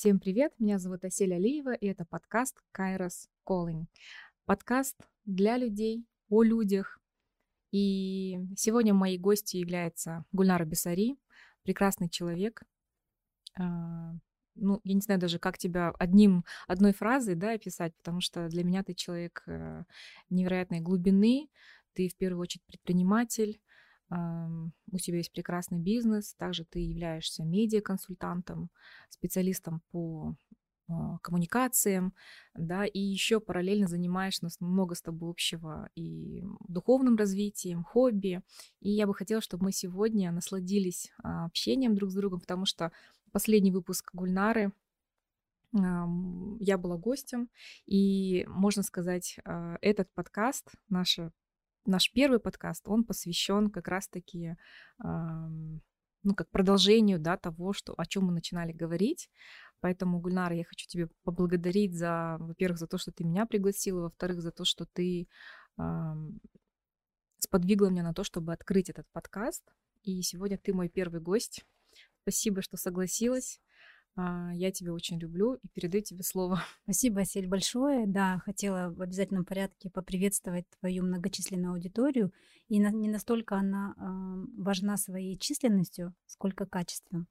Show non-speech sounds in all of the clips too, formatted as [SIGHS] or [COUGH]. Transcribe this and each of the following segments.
Всем привет, меня зовут Асель Алиева, и это подкаст Kairos Calling. Подкаст для людей, о людях. И сегодня моей гостью является Гульнара Бесари, прекрасный человек. А, ну, я не знаю даже, как тебя одним, одной фразой да, описать, потому что для меня ты человек э, невероятной глубины, ты в первую очередь предприниматель, у тебя есть прекрасный бизнес, также ты являешься медиаконсультантом, специалистом по а, коммуникациям, да, и еще параллельно занимаешь нас много с тобой общего и духовным развитием, хобби. И я бы хотела, чтобы мы сегодня насладились а, общением друг с другом, потому что последний выпуск Гульнары я была гостем, и, можно сказать, а, этот подкаст, наша наш первый подкаст, он посвящен как раз-таки, ну, как продолжению, да, того, что, о чем мы начинали говорить. Поэтому, Гульнара, я хочу тебе поблагодарить за, во-первых, за то, что ты меня пригласила, во-вторых, за то, что ты э, сподвигла меня на то, чтобы открыть этот подкаст. И сегодня ты мой первый гость. Спасибо, что согласилась. А, я тебя очень люблю и передаю тебе слово. [LAUGHS] Спасибо, Сель, большое. Да, хотела в обязательном порядке поприветствовать твою многочисленную аудиторию. И не настолько она важна своей численностью, сколько качеством.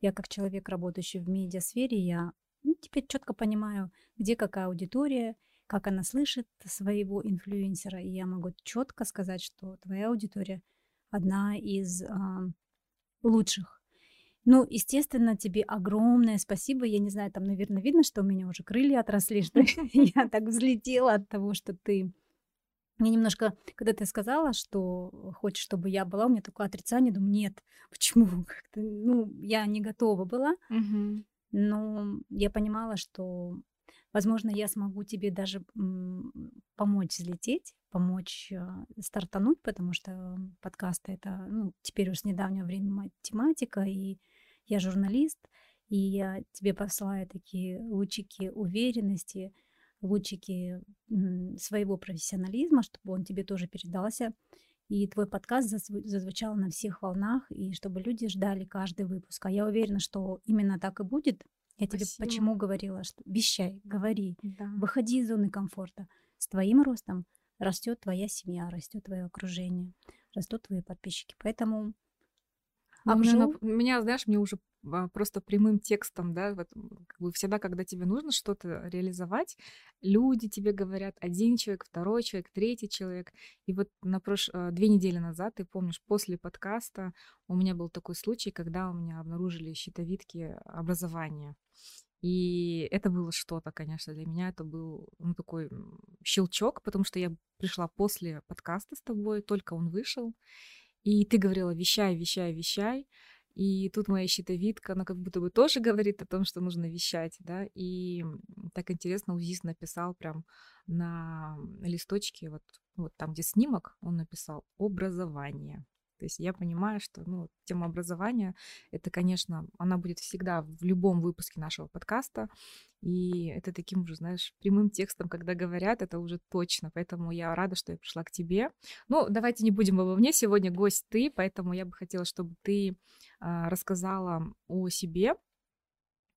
Я как человек, работающий в медиасфере, я ну, теперь четко понимаю, где какая аудитория, как она слышит своего инфлюенсера. И я могу четко сказать, что твоя аудитория одна из лучших ну, естественно, тебе огромное спасибо. Я не знаю, там, наверное, видно, что у меня уже крылья отросли, что [LAUGHS] [LAUGHS] я так взлетела от того, что ты... Мне немножко, когда ты сказала, что хочешь, чтобы я была, у меня такое отрицание, думаю, нет, [LAUGHS] почему? Как-то, ну, я не готова была. Но я понимала, что, возможно, я смогу тебе даже помочь взлететь, помочь э, стартануть, потому что подкасты это, ну, теперь уже с недавнего времени тематика, и я журналист, и я тебе посылаю такие лучики уверенности, лучики своего профессионализма, чтобы он тебе тоже передался. И твой подкаст зазвучал на всех волнах, и чтобы люди ждали каждый выпуск. А я уверена, что именно так и будет. Я Спасибо. тебе почему говорила, что вещай, говори, да. выходи из зоны комфорта. С твоим ростом растет твоя семья, растет твое окружение, растут твои подписчики. Поэтому а меня, меня, знаешь, мне уже а, просто прямым текстом, да, вот, как бы всегда, когда тебе нужно что-то реализовать, люди тебе говорят, один человек, второй человек, третий человек. И вот на прош... А, две недели назад, ты помнишь, после подкаста у меня был такой случай, когда у меня обнаружили щитовидки образования. И это было что-то, конечно, для меня это был ну, такой щелчок, потому что я пришла после подкаста с тобой, только он вышел, и ты говорила, вещай, вещай, вещай. И тут моя щитовидка, она как будто бы тоже [LAUGHS] говорит о том, что нужно вещать, да. И так интересно, УЗИС написал прям на листочке, вот, вот там, где снимок, он написал «образование». То есть я понимаю, что ну, тема образования, это, конечно, она будет всегда в любом выпуске нашего подкаста. И это таким уже, знаешь, прямым текстом, когда говорят, это уже точно. Поэтому я рада, что я пришла к тебе. Ну, давайте не будем обо мне. Сегодня гость ты, поэтому я бы хотела, чтобы ты а, рассказала о себе,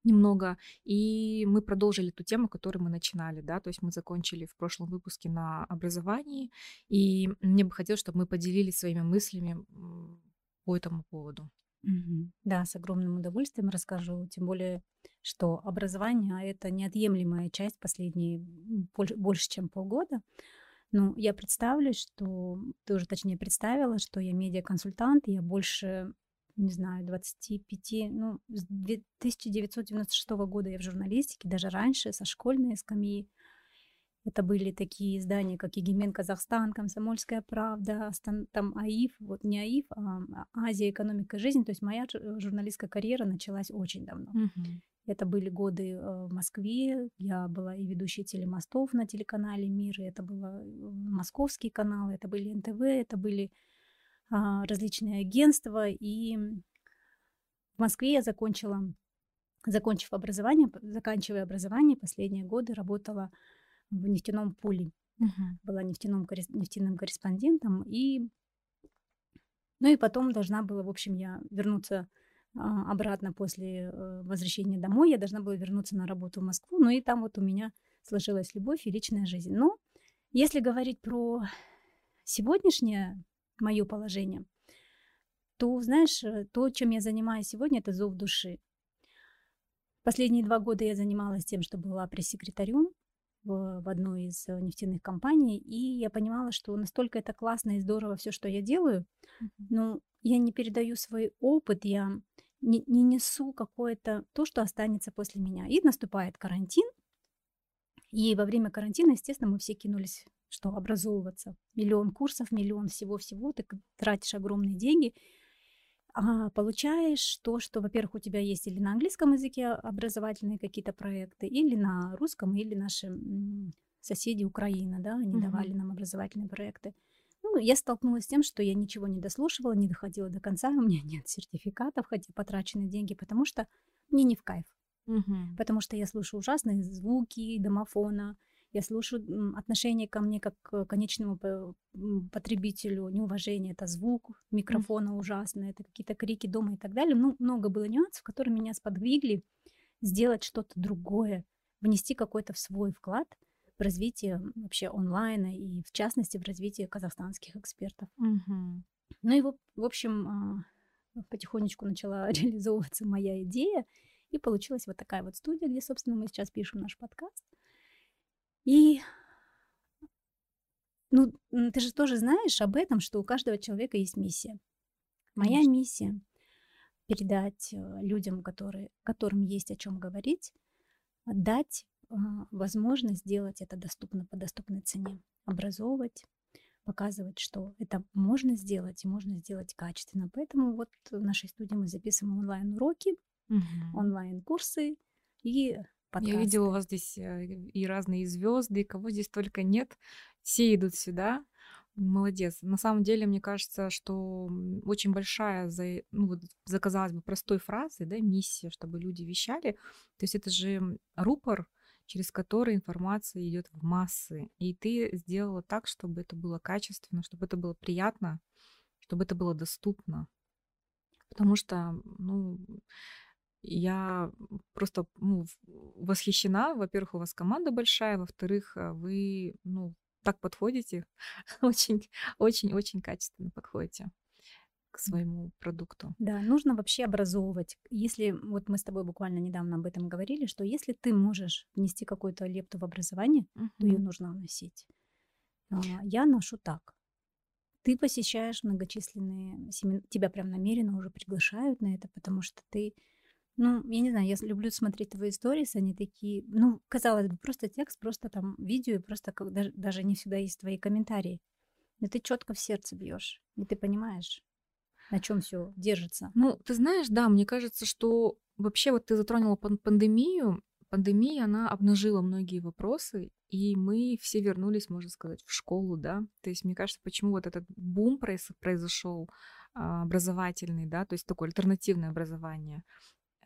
немного, и мы продолжили ту тему, которую мы начинали, да, то есть мы закончили в прошлом выпуске на образовании, и мне бы хотелось, чтобы мы поделились своими мыслями по этому поводу. Да, с огромным удовольствием расскажу, тем более, что образование это неотъемлемая часть последние больше, чем полгода. Ну, я представлю, что ты уже точнее представила, что я медиаконсультант, я больше не знаю, 25, ну, с 1996 года я в журналистике, даже раньше, со школьной скамьи. Это были такие издания, как «Егемен Казахстан», «Комсомольская правда», там АИФ, вот не АИФ, а «Азия. Экономика. Жизнь». То есть моя журналистская карьера началась очень давно. Угу. Это были годы э, в Москве. Я была и ведущей телемостов на телеканале «Мир», это был московский канал, это были НТВ, это были а, различные агентства. И в Москве я закончила, закончив образование, заканчивая образование, последние годы работала в нефтяном пуле. Uh-huh. Была нефтяным, нефтяным корреспондентом. И, ну и потом должна была, в общем, я вернуться а, обратно после э, возвращения домой. Я должна была вернуться на работу в Москву. Ну и там вот у меня сложилась любовь и личная жизнь. Но если говорить про сегодняшнее мое положение, то, знаешь, э, то, чем я занимаюсь сегодня, это зов души. Последние два года я занималась тем, что была пресс-секретарем в, в одной из э, нефтяных компаний, и я понимала, что настолько это классно и здорово все, что я делаю, но я не передаю свой опыт, я не, не несу какое-то то, что останется после меня. И наступает карантин, и во время карантина, естественно, мы все кинулись, что образовываться. Миллион курсов, миллион всего-всего, ты тратишь огромные деньги, а получаешь то, что, во-первых, у тебя есть или на английском языке образовательные какие-то проекты, или на русском, или наши соседи Украины, да, они mm-hmm. давали нам образовательные проекты. Ну, я столкнулась с тем, что я ничего не дослушивала, не доходила до конца, [LAUGHS] у меня нет сертификатов, хотя потрачены деньги, потому что мне не в кайф. Угу. Потому что я слышу ужасные звуки домофона, я слушаю отношение ко мне как к конечному потребителю, неуважение, это звук микрофона mm. ужасный, это какие-то крики дома и так далее. Ну, много было нюансов, которые меня сподвигли сделать что-то другое, внести какой-то в свой вклад в развитие вообще онлайна и, в частности, в развитие казахстанских экспертов. Mm-hmm. Ну и, в общем, а, потихонечку начала [LAUGHS] реализовываться моя идея, и получилась вот такая вот студия, где, собственно, мы сейчас пишем наш подкаст. И ну, ты же тоже знаешь об этом, что у каждого человека есть миссия. Моя Конечно. миссия передать э, людям, которые, которым есть о чем говорить, дать э, возможность сделать это доступно по доступной цене, образовывать, показывать, что это можно сделать и можно сделать качественно. Поэтому вот в нашей студии мы записываем онлайн-уроки, угу. онлайн-курсы и подкасты. Я видела у вас здесь э, и разные звезды, и кого здесь только нет. Все идут сюда. Молодец. На самом деле, мне кажется, что очень большая, за, ну, вот, за казалось бы, простой фразой, да, миссия, чтобы люди вещали. То есть это же рупор, через который информация идет в массы. И ты сделала так, чтобы это было качественно, чтобы это было приятно, чтобы это было доступно. Потому что, ну, я просто ну, восхищена. Во-первых, у вас команда большая, во-вторых, э, вы ну, так подходите, [LAUGHS] очень, очень, очень качественно подходите к своему продукту. Да, нужно вообще образовывать. Если, вот мы с тобой буквально недавно об этом говорили, что если ты можешь внести какую-то лепту в образование, uh-huh. то ее нужно вносить. А, я ношу так. Ты посещаешь многочисленные семинары, тебя прям намеренно уже приглашают на это, потому что ты ну, я не знаю, я люблю смотреть твои истории, они такие, ну, казалось бы, просто текст, просто там видео, и просто как, даже, даже не всегда есть твои комментарии. Но ты четко в сердце бьешь, и ты понимаешь, на чем все держится. Ну, ты знаешь, да, мне кажется, что вообще вот ты затронула пандемию, пандемия, она обнажила многие вопросы, и мы все вернулись, можно сказать, в школу, да. То есть, мне кажется, почему вот этот бум произошел а, образовательный, да, то есть такое альтернативное образование.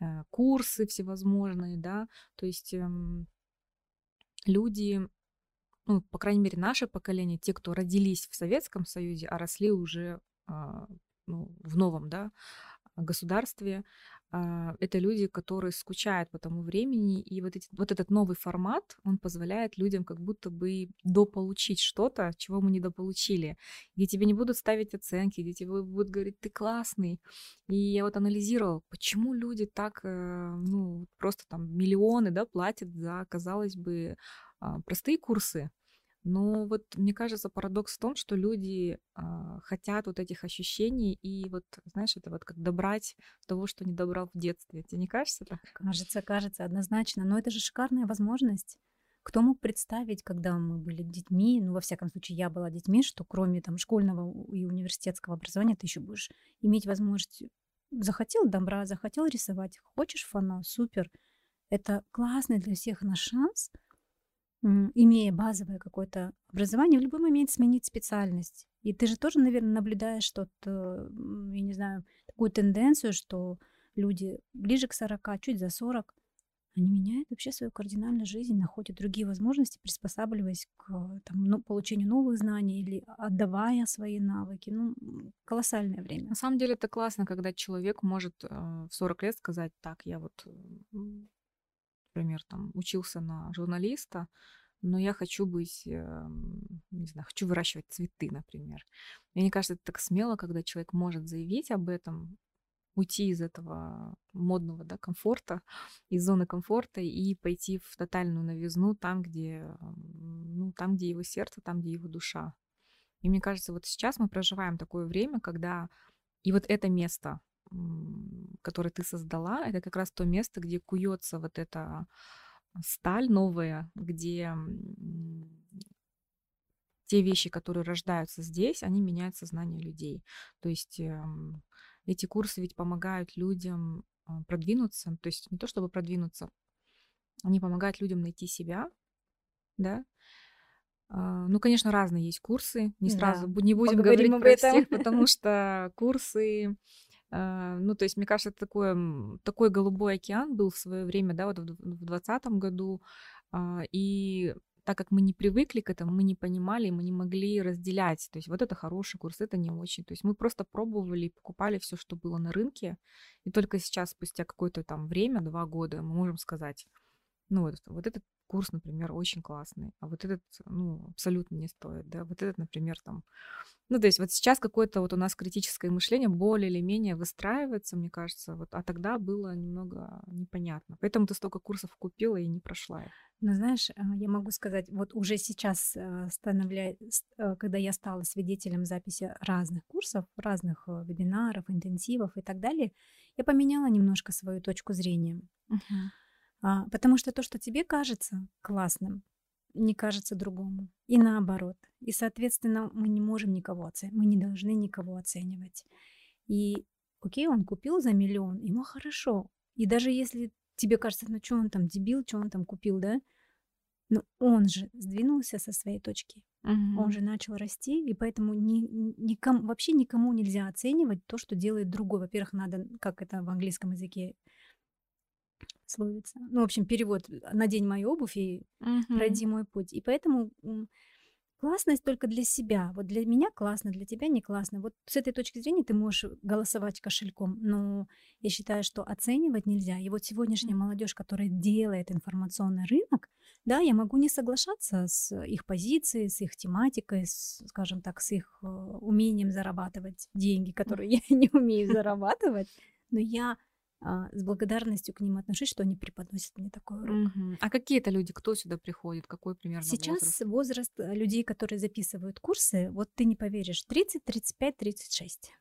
Э, курсы всевозможные, да, то есть эм, люди, ну, по крайней мере, наше поколение, те, кто родились в Советском Союзе, а росли уже а, ну, в новом, да, государстве, это люди, которые скучают по тому времени, и вот, эти, вот этот новый формат, он позволяет людям как будто бы дополучить что-то, чего мы недополучили, где тебе не будут ставить оценки, где тебе будут говорить, ты классный. И я вот анализировала, почему люди так, э, ну, просто там миллионы, да, платят за, казалось бы, а, простые курсы, но вот мне кажется, парадокс в том, что люди а, хотят вот этих ощущений и вот, знаешь, это вот как добрать того, что не добрал в детстве. Тебе не кажется так? Кажется, кажется, однозначно. Но это же шикарная возможность. Кто мог представить, когда мы были детьми, ну, во всяком случае, я была детьми, что кроме там школьного и университетского образования ты еще будешь иметь возможность захотел добра, захотел рисовать, хочешь фано, супер. Это классный для всех наш шанс – имея базовое какое-то образование, в любой момент сменить специальность. И ты же тоже, наверное, наблюдаешь что-то, я не знаю, такую тенденцию, что люди ближе к 40, чуть за 40, они меняют вообще свою кардинальную жизнь, находят другие возможности, приспосабливаясь к там, ну, получению новых знаний или отдавая свои навыки. Ну, колоссальное время. На самом деле это классно, когда человек может э, в 40 лет сказать, так, я вот, например, там учился на журналиста, но я хочу быть, эм, не знаю, хочу выращивать цветы, например. Мне кажется, это так смело, когда человек может заявить об этом, уйти из этого модного да, комфорта, [LAUGHS] из зоны комфорта и пойти в тотальную новизну там, где, ну, там, где его сердце, там, где его душа. И мне кажется, вот сейчас мы проживаем такое время, когда и вот это место, которое ты создала, это как раз то место, где куется вот эта сталь новая, где те вещи, которые рождаются здесь, они меняют сознание людей. То есть эм, эти курсы ведь помогают людям а, продвинуться, то есть не то чтобы продвинуться, они помогают людям найти себя, да. А, ну, конечно, разные есть курсы, не сразу да. не будем Поговорим говорить про всех, потому что курсы, ну, то есть, мне кажется, такой, такой голубой океан был в свое время, да, вот в 2020 году, и так как мы не привыкли к этому, мы не понимали, мы не могли разделять. То есть вот это хороший курс, это не очень. То есть мы просто пробовали и покупали все, что было на рынке. И только сейчас, спустя какое-то там время, два года, мы можем сказать, ну вот, вот этот курс, например, очень классный, а вот этот, ну, абсолютно не стоит, да, вот этот, например, там, ну, то есть вот сейчас какое-то вот у нас критическое мышление более или менее выстраивается, мне кажется, вот, а тогда было немного непонятно. Поэтому ты столько курсов купила и не прошла их. Ну, знаешь, а, я могу сказать, вот уже сейчас, э, становля... Э, когда я стала свидетелем записи разных курсов, разных э, вебинаров, интенсивов и так далее, я поменяла немножко свою точку зрения. Uh-huh. Потому что то, что тебе кажется классным, не кажется другому. И наоборот. И, соответственно, мы не можем никого оценивать. Мы не должны никого оценивать. И окей, он купил за миллион, ему хорошо. И даже если тебе кажется, ну что он там дебил, что он там купил, да? Но он же сдвинулся со своей точки. Угу. Он же начал расти, и поэтому ни, никому, вообще никому нельзя оценивать то, что делает другой. Во-первых, надо, как это в английском языке словится. Ну, в общем, перевод «надень мою обувь и угу. пройди мой путь». И поэтому Классность только для себя. Вот для меня классно, для тебя не классно. Вот с этой точки зрения ты можешь голосовать кошельком, но я считаю, что оценивать нельзя. И вот сегодняшняя молодежь, которая делает информационный рынок, да, я могу не соглашаться с их позицией, с их тематикой, с, скажем так, с их э, умением зарабатывать деньги, которые [LAUGHS] я не умею [LAUGHS] зарабатывать, но я с благодарностью к ним отношусь, что они преподносят мне такой урок. Угу. А какие это люди? Кто сюда приходит? Какой примерно Сейчас возраст? возраст э, людей, которые записывают курсы, вот ты не поверишь, 30, 35, 36.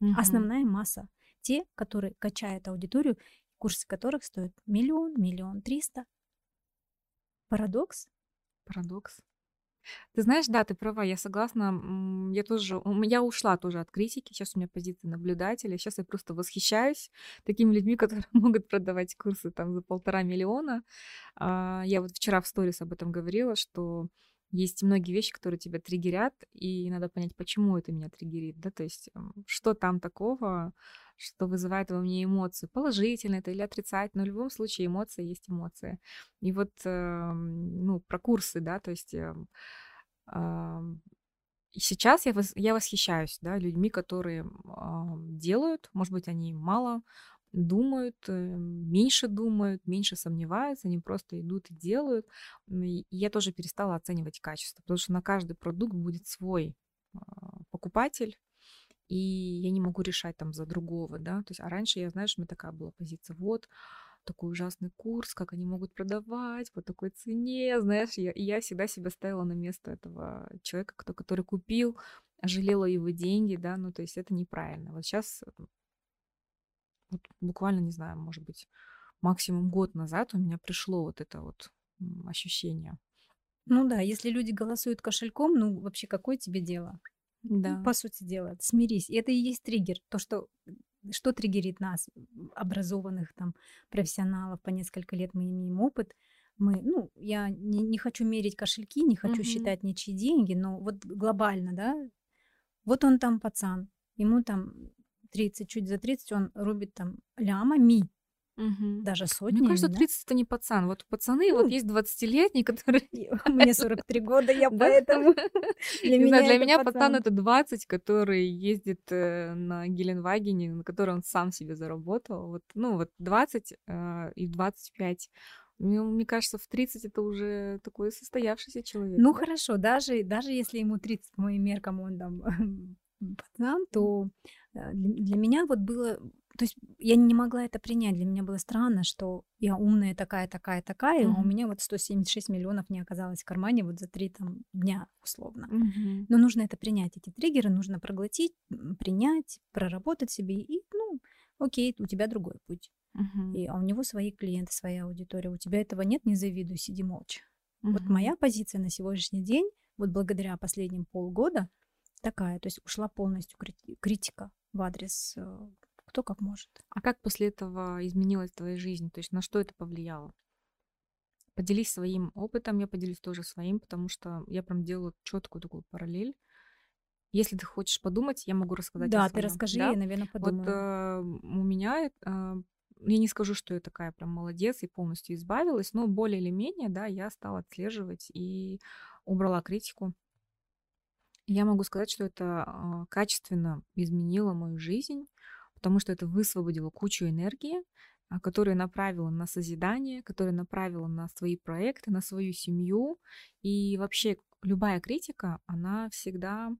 Угу. Основная масса. Те, которые качают аудиторию, курсы которых стоят миллион, миллион триста. Парадокс? Парадокс. Ты знаешь, да, ты права, я согласна. Я тоже, я ушла тоже от критики. Сейчас у меня позиция наблюдателя. Сейчас я просто восхищаюсь такими людьми, [LAUGHS] которые могут продавать курсы там за полтора миллиона. А, я вот вчера в сторис об этом говорила, что есть многие вещи, которые тебя триггерят, и надо понять, почему это меня триггерит, да, то есть что там такого, что вызывает во мне эмоцию, положительно это или отрицательно, но в любом случае эмоция есть эмоция. И вот, эм, ну, про курсы, да, то есть эм, сейчас я, я восхищаюсь, да, людьми, которые делают, может быть, они мало думают, э, меньше думают, меньше сомневаются, они просто идут и делают. И я тоже перестала оценивать качество, потому что на каждый продукт будет свой а, покупатель, и я не могу решать там за другого, да, то есть, а раньше я, знаешь, у меня такая была позиция, вот, такой ужасный курс, как они могут продавать по такой цене, знаешь, я, я всегда себя ставила на место этого человека, кто, который купил, жалела его деньги, да, ну, то есть это неправильно. Вот сейчас, вот буквально, не знаю, может быть, максимум год назад у меня пришло вот это вот ощущение. Ну да, если люди голосуют кошельком, ну вообще какое тебе дело? Ну, да. по сути дела, смирись. И это и есть триггер. То, что, что триггерит нас, образованных там профессионалов, по несколько лет мы имеем опыт. Мы, ну, я не, не хочу мерить кошельки, не хочу угу. считать ничьи деньги, но вот глобально, да, вот он там пацан, ему там 30, чуть за 30, он рубит там лямами, Мгм. Даже Мне кажется, сотнями, да? 30 это не пацан. Вот пацаны, вот Ну, есть 20-летние, [LAUGHS] которые и [LAUGHS] мне 43 года, я поэтому [LAUGHS] для меня для меня пацан это 20, который ездит э, на Геленвагене, на который он сам себе заработал. Вот, ну, вот 20 э, и 25. Мне, мне кажется, в 30 это уже такой состоявшийся человек, Ну, да? хорошо, даже даже если ему 30, по моим меркам, он там пацан, то, для для меня вот было то есть я не могла это принять. Для меня было странно, что я умная такая, такая, такая, а у меня вот 176 миллионов не оказалось в кармане вот за 3 там дня условно. Мгм. Но нужно это принять, эти триггеры нужно проглотить, принять, проработать себе и, ну, окей, у тебя другой путь. Мгм. И, а у него свои клиенты, своя аудитория. У тебя этого нет, не завидуй, сиди молча. Вот Мгм. моя позиция на сегодняшний день, вот благодаря последним полгода, такая. То есть ушла полностью крити- критика в адрес э, кто как может. А как после этого изменилась твоя жизнь? То есть на что это повлияло? Поделись своим опытом, я поделюсь тоже своим, потому что я прям делаю четкую такую параллель. Если ты хочешь подумать, я могу рассказать о Да, ты расскажи, Да? я, наверное, Вот подумаю. э, у меня, э, я не скажу, что я такая прям молодец и полностью избавилась, но более или менее, да, я стала отслеживать и убрала критику. Я могу сказать, что это а, качественно изменило мою жизнь, потому что это высвободило кучу энергии, а, которую направила на созидание, которую направила на свои проекты, на свою семью. И вообще любая критика, она всегда...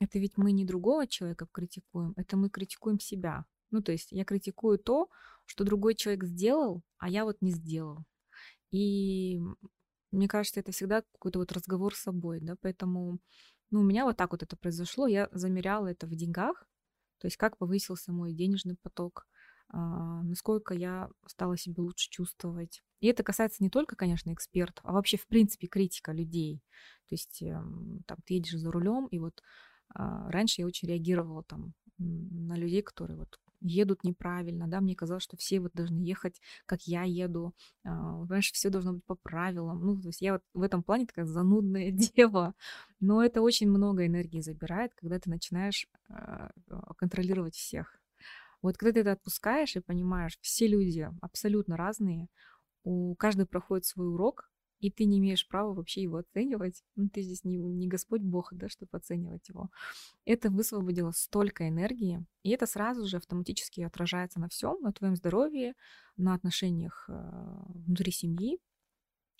Это ведь мы не другого человека критикуем, это мы критикуем себя. Ну, то есть я критикую то, что другой человек сделал, а я вот не сделал. И мне кажется, это всегда какой-то вот разговор с собой, да, поэтому, ну, у меня вот так вот это произошло, я замеряла это в деньгах, то есть как повысился мой денежный поток, а, насколько я стала себя лучше чувствовать. И это касается не только, конечно, экспертов, а вообще, в принципе, критика людей. То есть эм, там ты едешь за рулем, и вот а, раньше я очень реагировала там на людей, которые вот едут неправильно, да, мне казалось, что все вот должны ехать, как я еду, а, понимаешь, все должно быть по правилам, ну, то есть я вот в этом плане такая занудная [LAUGHS] дева, но это очень много энергии забирает, когда ты начинаешь а, а, контролировать всех. Вот когда ты это отпускаешь и понимаешь, все люди абсолютно разные, у каждого проходит свой урок, и ты не имеешь права вообще его оценивать. Ну, ты здесь не, не Господь Бог, да, чтобы оценивать его. Это высвободило столько энергии, и это сразу же автоматически отражается на всем, на твоем здоровье, на отношениях э, внутри семьи,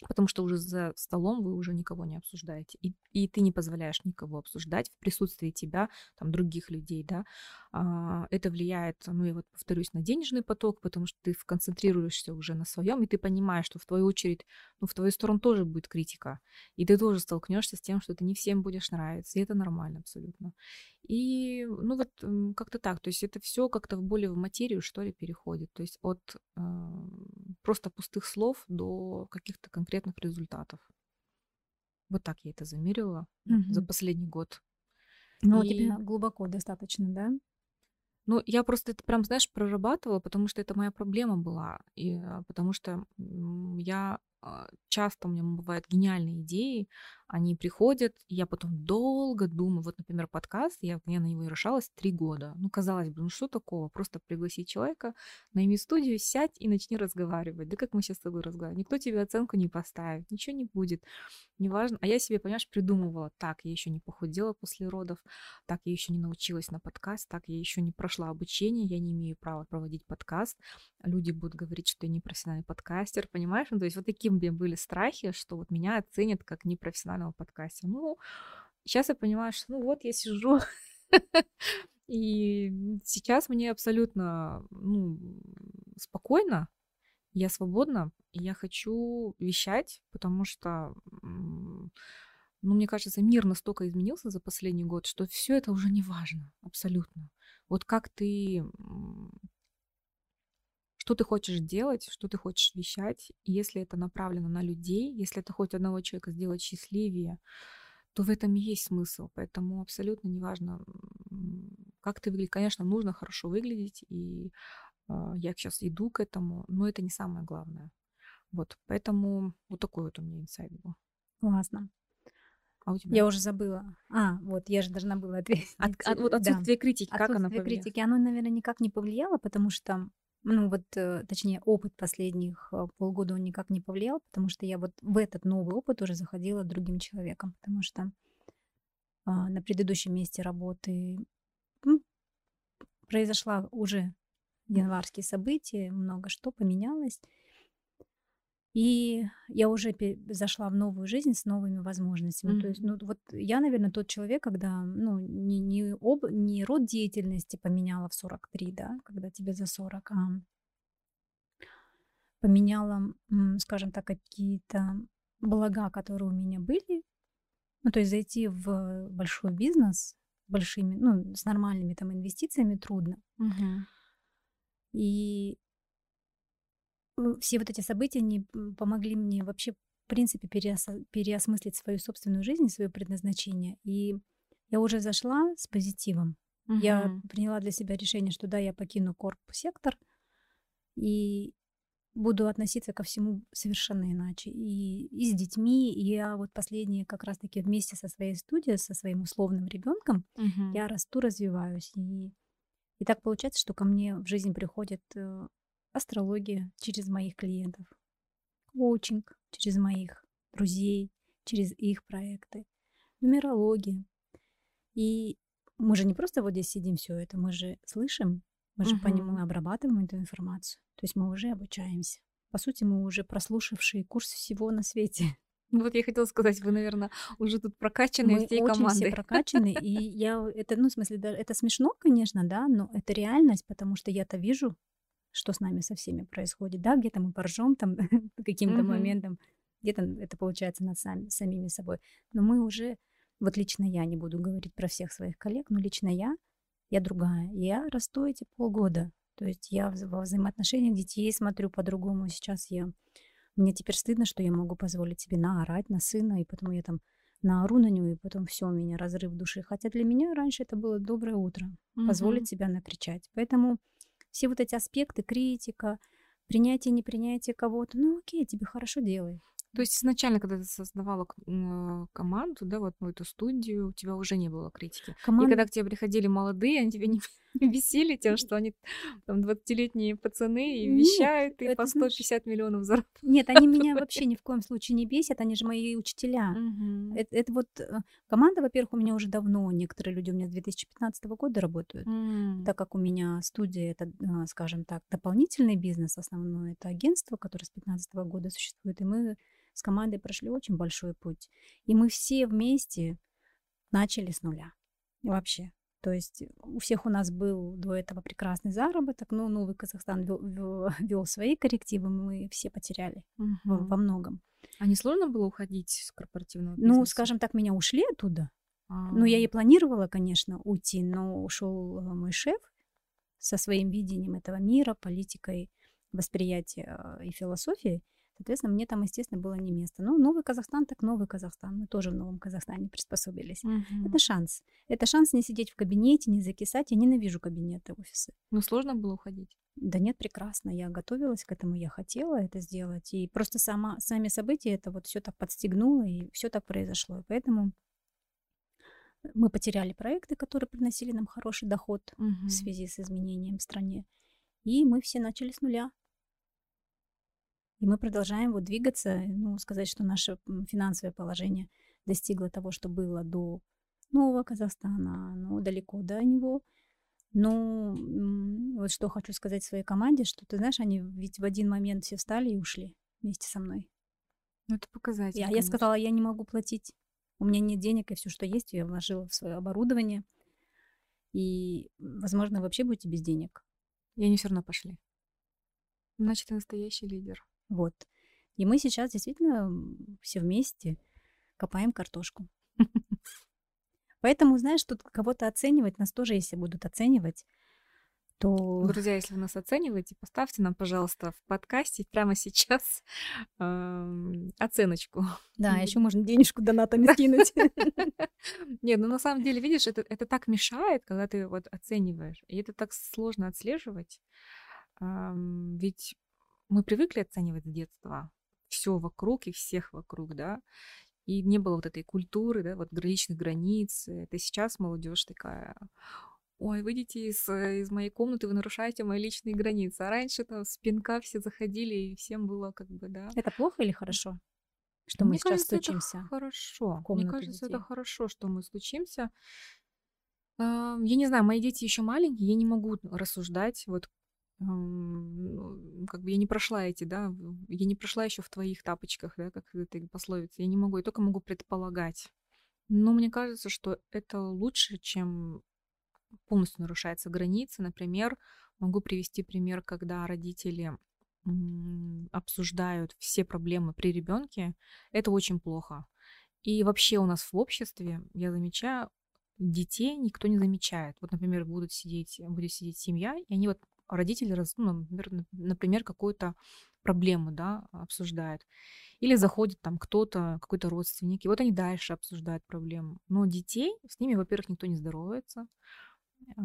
потому что уже за столом вы уже никого не обсуждаете, и, и ты не позволяешь никого обсуждать в присутствии тебя, там, других людей, да, А, это влияет, ну, я вот повторюсь, на денежный поток, потому что ты концентрируешься уже на своем, и ты понимаешь, что в твою очередь, ну, в твою сторону тоже будет критика, и ты тоже столкнешься с тем, что ты не всем будешь нравиться, и это нормально абсолютно. И, ну, вот как-то так, то есть это все как-то в более в материю, что ли, переходит, то есть от э, просто пустых слов до каких-то конкретных результатов. Вот так я это замерила вот за последний год. Ну, у И, тебя глубоко достаточно, да? ну, я просто это прям, знаешь, прорабатывала, потому что это моя проблема была. И а, потому что я а, часто у меня бывают гениальные идеи, они приходят, и я потом долго думаю. Вот, например, подкаст, я, я на него и решалась три года. Ну, казалось бы, ну что такого? Просто пригласи человека, найми студию, сядь и начни разговаривать. Да как мы сейчас с тобой разговариваем? Никто тебе оценку не поставит, ничего не будет, неважно. А я себе, понимаешь, придумывала, так, я еще не похудела после родов, так, я еще не научилась на подкаст, так, я еще не прошла обучение, я не имею права проводить подкаст. Люди будут говорить, что я не профессиональный подкастер, понимаешь? Ну, то есть вот такие у были страхи, что вот меня оценят как непрофессионального подкастера. Ну, сейчас я понимаю, что ну вот я сижу, [LAUGHS] и сейчас мне абсолютно ну, спокойно, я свободна, и я хочу вещать, потому что, ну, мне кажется, мир настолько изменился за последний год, что все это уже не важно, абсолютно. Вот как ты, что ты хочешь делать, что ты хочешь вещать, и если это направлено на людей, если это хоть одного человека сделать счастливее, то в этом и есть смысл. Поэтому абсолютно неважно, как ты выглядишь. Конечно, нужно хорошо выглядеть, и а, я сейчас иду к этому, но это не самое главное. Вот, поэтому вот такой вот у меня инсайт был. Классно. А у тебя? Я уже забыла. А, вот, я же должна была ответить. От, от- вот Да. отсутствие критики, как она Отсутствие повлияла? критики, оно, наверное, никак не повлияло, потому что ну вот, э, точнее, опыт последних э, полгода он никак не повлиял, потому что я вот в этот новый опыт уже заходила другим человеком, потому что а, на предыдущем месте работы ну, произошла уже январские события, много что поменялось. И я уже зашла в новую жизнь с новыми возможностями. Mm-hmm. То есть, ну, вот я, наверное, тот человек, когда, ну, не, не, об, не род деятельности поменяла в 43, да, когда тебе за 40, а поменяла, скажем так, какие-то блага, которые у меня были. Ну, то есть зайти в большой бизнес большими, ну, с нормальными там инвестициями трудно. Mm-hmm. И все вот эти события не помогли мне вообще, в принципе, переос переосмыслить свою собственную жизнь, свое предназначение. И я уже зашла с позитивом. Угу. Я приняла для себя решение, что да, я покину корп-сектор и буду относиться ко всему совершенно иначе. И, и с детьми, и я вот последние как раз-таки вместе со своей студией, со своим условным ребенком, угу. я расту, развиваюсь. И, и так получается, что ко мне в жизнь приходят э, астрология через моих клиентов, коучинг через моих друзей, через их проекты, нумерология. И мы же не просто вот здесь сидим все это, мы же слышим, мы же угу. по нему обрабатываем эту информацию. То есть мы уже обучаемся. По сути, мы уже прослушавшие курс всего на свете. [LAUGHS] Вот я хотела сказать, вы, наверное, уже тут прокачанные мы всей очень командой. все прокачаны, и [LAUGHS] я это, ну, в смысле, это смешно, конечно, да, но это реальность, потому что я-то вижу что с нами со всеми происходит, да, где-то мы поржем там [LAUGHS] каким-то mm-hmm. моментом, где-то это получается над сами, самими собой. Но мы уже, вот лично я не буду говорить про всех своих коллег, но лично я, я другая. Я расту эти полгода. То есть я во взаимоотношениях детей смотрю по-другому. Сейчас я... Мне теперь стыдно, что я могу позволить себе наорать на сына, и потом я там наору на него, и потом все, у меня разрыв души. Хотя для меня раньше это было доброе утро, mm-hmm. позволить себя накричать. Поэтому все вот эти аспекты, критика, принятие, непринятие кого-то, ну окей, тебе хорошо делай. То есть изначально, когда ты создавала команду, да, вот ну, эту студию, у тебя уже не было критики. Команд... И когда к тебе приходили молодые, они тебя не, [LAUGHS] бесили тем, что они там 20-летние пацаны и вещают, Нет, и по 150 миллионов зарабатывают. Нет, они меня [LAUGHS] вообще ни в коем случае не бесят, они же мои учителя. Угу. Это, это вот э, команда, во-первых, у меня уже давно, некоторые люди у меня с 2015 года работают, угу. так как у меня студия, это, э, скажем так, дополнительный бизнес, основной это агентство, которое с 2015 года существует, и мы с командой прошли очень большой путь. И мы все вместе начали с нуля. Вообще. То есть у всех у нас был до этого прекрасный заработок, но Новый Казахстан вел, [LAUGHS] свои коррективы, мы все потеряли угу. во, многом. А не сложно было уходить с корпоративного бизнеса? Ну, скажем так, меня ушли оттуда. А-а-а. Ну, я и планировала, конечно, уйти, но ушел э, мой шеф со своим видением этого мира, политикой, восприятия э, и философией. Соответственно, мне там, естественно, было не место. Ну, новый Казахстан, так новый Казахстан. Мы тоже в новом Казахстане приспособились. Угу. Это шанс. Это шанс не сидеть в кабинете, не закисать. Я ненавижу кабинеты, офисы. Ну, сложно было уходить? Да нет, прекрасно. Я готовилась к этому, я хотела это сделать. И просто сама, сами события это вот все так подстегнуло, и все так произошло. И поэтому мы потеряли проекты, которые приносили нам хороший доход угу. в связи с изменением в стране. И мы все начали с нуля. И мы продолжаем вот двигаться, ну, сказать, что наше финансовое положение достигло того, что было до нового Казахстана, но далеко до него. Но вот что хочу сказать своей команде, что ты знаешь, они ведь в один момент все встали и ушли вместе со мной. Ну, это показатель. Я, я сказала, я не могу платить. У меня нет денег, и все, что есть, я вложила в свое оборудование. И, возможно, вообще будете без денег. И они все равно пошли. Значит, ты настоящий лидер. Вот. И мы сейчас действительно все вместе копаем картошку. Поэтому, знаешь, тут кого-то оценивать, нас тоже, если будут оценивать, то... Друзья, если вы нас оцениваете, поставьте нам, пожалуйста, в подкасте прямо сейчас [LAUGHS] э, оценочку. Да, еще можно денежку донатами скинуть. [LAUGHS] Нет, ну на самом деле, видишь, это, это так мешает, когда ты вот оцениваешь. И это так сложно отслеживать. Ведь мы привыкли оценивать с детства все вокруг и всех вокруг, да, и не было вот этой культуры, да, вот личных границ. Это сейчас молодежь такая ой, выйдите из, э, из моей комнаты, вы нарушаете мои личные границы. А раньше там с пинка все заходили, и всем было как бы, да. Это плохо или хорошо? Что мы Мне сейчас кажется, это стучимся хорошо. в Мне кажется, это детей? хорошо, что мы стучимся. Я не знаю, мои дети еще маленькие, я не могу рассуждать, вот как бы я не прошла эти, да, я не прошла еще в твоих тапочках, да, как это пословица, я не могу, я только могу предполагать. Но мне кажется, что это лучше, чем полностью нарушаются границы. Например, могу привести пример, когда родители обсуждают все проблемы при ребенке. Это очень плохо. И вообще у нас в обществе, я замечаю, детей никто не замечает. Вот, например, будут сидеть, будет сидеть семья, и они вот родители, ну, например, нап- например, какую-то проблему, да, обсуждают. Или заходит там кто-то, какой-то родственник, и вот они дальше обсуждают проблему. Но детей, с ними, во-первых, никто не здоровается, а,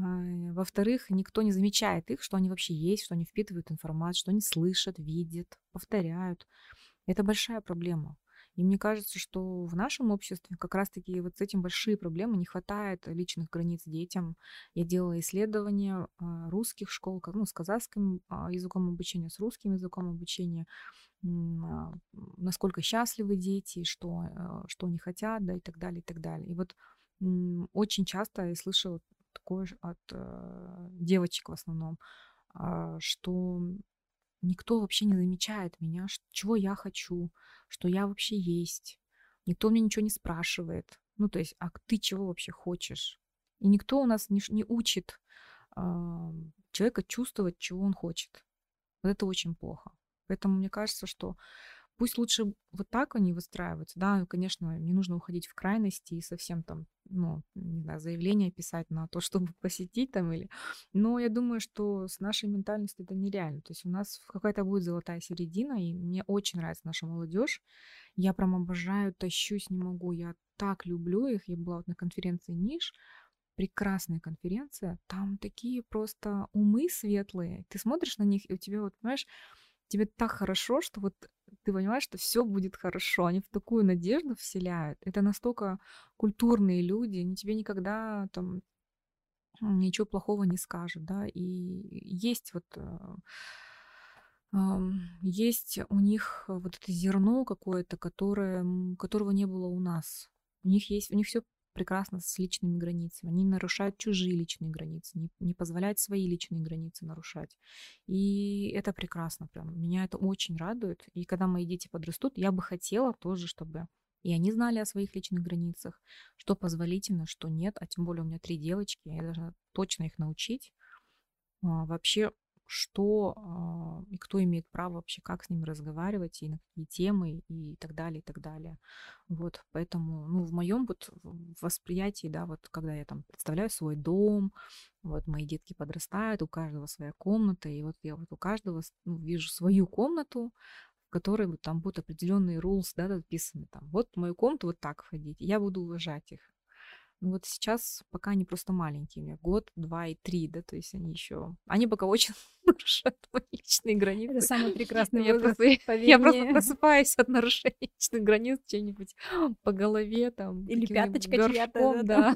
во-вторых, никто не замечает их, что они вообще есть, что они впитывают информацию, что они слышат, видят, повторяют. Это большая проблема. И мне кажется, что в нашем обществе как раз-таки вот с этим большие проблемы, не хватает личных границ детям. Я делала исследования а, русских школ, ну, с казахским а, языком обучения, с русским языком обучения, а, насколько счастливы дети, что, что они хотят, да, и так далее, и так далее. И вот очень часто я слышала такое от э, девочек в основном, что никто вообще не замечает меня, чего я хочу, что я вообще есть. Никто мне ничего не спрашивает. Ну, то есть, а ты чего вообще хочешь? И никто у нас не, не учит а, человека чувствовать, чего он хочет. Вот это очень плохо. Поэтому мне кажется, что пусть лучше вот так они выстраиваются. Да, конечно, не нужно уходить в крайности и совсем там, ну, не знаю, заявление писать на то, [LAUGHS] чтобы посетить там или... Но я думаю, что с нашей ментальностью это нереально. То есть у нас какая-то будет золотая середина, и мне очень нравится наша молодежь. Я прям обожаю, тащусь, не могу. Я так люблю их. Я была вот на конференции Ниш, прекрасная конференция. Там такие просто умы светлые. Ты смотришь на них, и у тебя вот, понимаешь, тебе так хорошо, что вот ты понимаешь, что все будет хорошо. Они в такую надежду вселяют. Это настолько культурные люди, они тебе никогда там ничего плохого не скажут, да. И есть вот э, есть у них вот это зерно какое-то, которое, которого не было у нас. У них есть, у них все прекрасно с личными границами. Они нарушают чужие личные границы, не, не позволяют свои личные границы нарушать. И это прекрасно прям. Меня это очень радует. И когда мои дети подрастут, я бы хотела тоже, чтобы и они знали о своих личных границах, что позволительно, что нет. А тем более у меня три девочки, я должна точно их научить а, вообще, что а, и кто имеет право вообще, как с ними разговаривать, и на какие темы, и так далее, и так далее. Вот, поэтому, ну, в моем вот восприятии, да, вот когда я там представляю свой дом, вот мои детки подрастают, у каждого своя комната, и вот я вот у каждого ну, вижу свою комнату, в которой вот там будут определенные rules, да, написаны там. Вот в мою комнату вот так входить, я буду уважать их. Ну вот сейчас пока они просто меня год, два и три, да, то есть они еще, они пока очень [LAUGHS] нарушают мои личные Это границы. самый прекрасный [LAUGHS] Я просто, я просто просыпаюсь от нарушения [LAUGHS] личных границ, что-нибудь [GASPS] по голове там, Или пяточка горшком, да.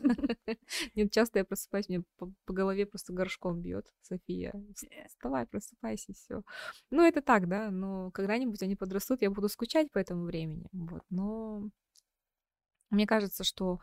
Нет, часто я просыпаюсь, мне по, по голове просто горшком бьет София. «Вс- Э. Вставай, просыпайся, все. Ну, это так, да, но когда-нибудь они подрастут, я буду скучать по этому времени. Вот, но мне кажется, что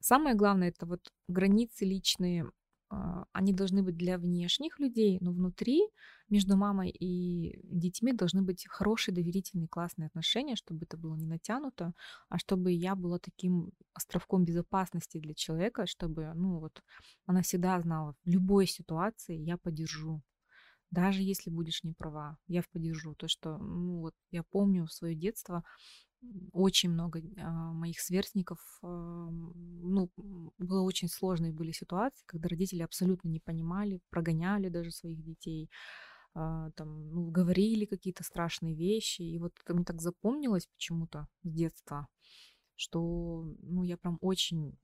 самое главное это вот границы личные, а, они должны быть для внешних людей, но внутри между мамой и детьми должны быть хорошие, доверительные, классные отношения, чтобы это было не натянуто, а чтобы я была таким островком безопасности для человека, чтобы, ну вот, она всегда знала, в любой ситуации я поддержу. Даже если будешь не права, я поддержу. То, что, ну вот, я помню свое детство, очень много а, моих сверстников, ну, было очень сложные были ситуации, когда родители абсолютно не понимали, прогоняли даже своих детей, а, там, ну, говорили какие-то страшные вещи. И вот это мне так запомнилось почему-то с детства, что, ну, я прям очень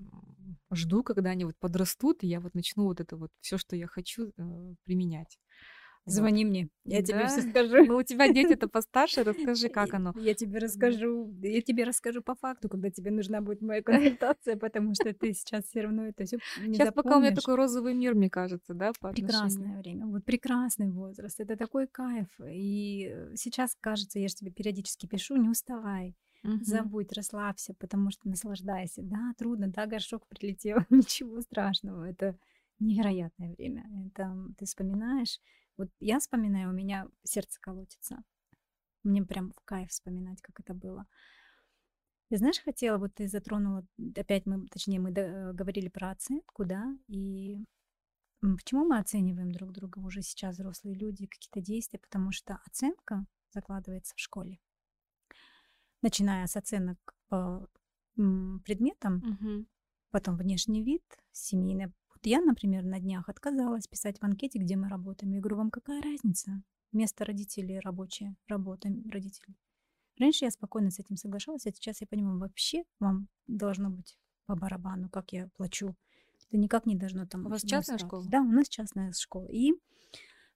жду, когда они вот подрастут, и я вот начну вот это вот все, что я хочу, э, применять. Звони мне, я да? тебе все скажу. Ну, у тебя дети-то [LAUGHS] постарше, расскажи, как оно. Я тебе расскажу, я тебе расскажу по факту, когда тебе нужна будет моя консультация, потому что ты сейчас все равно это все не Сейчас пока у меня такой розовый мир, мне кажется, да, по Прекрасное время, вот прекрасный возраст, это такой кайф. И сейчас, кажется, я же тебе периодически пишу, не уставай. Угу. Забудь, расслабься, потому что наслаждайся. Да, трудно, да, горшок прилетел, [LAUGHS] ничего страшного. Это невероятное время. Это ты вспоминаешь. Вот я вспоминаю, у меня сердце колотится. Мне прям в кайф вспоминать, как это было. Я знаешь, хотела, вот ты затронула, опять мы, точнее, мы говорили про оценку, да, и почему мы оцениваем друг друга уже сейчас, взрослые люди, какие-то действия, потому что оценка закладывается в школе. Начиная с оценок по предметам, угу. потом внешний вид, семейная я, например, на днях отказалась писать в анкете, где мы работаем. Я говорю, вам какая разница? Место родителей рабочее, работа родителей. Раньше я спокойно с этим соглашалась, а сейчас я понимаю, вообще вам должно быть по барабану, как я плачу. Это никак не должно там... У вас частная школа? Да, у нас частная школа. И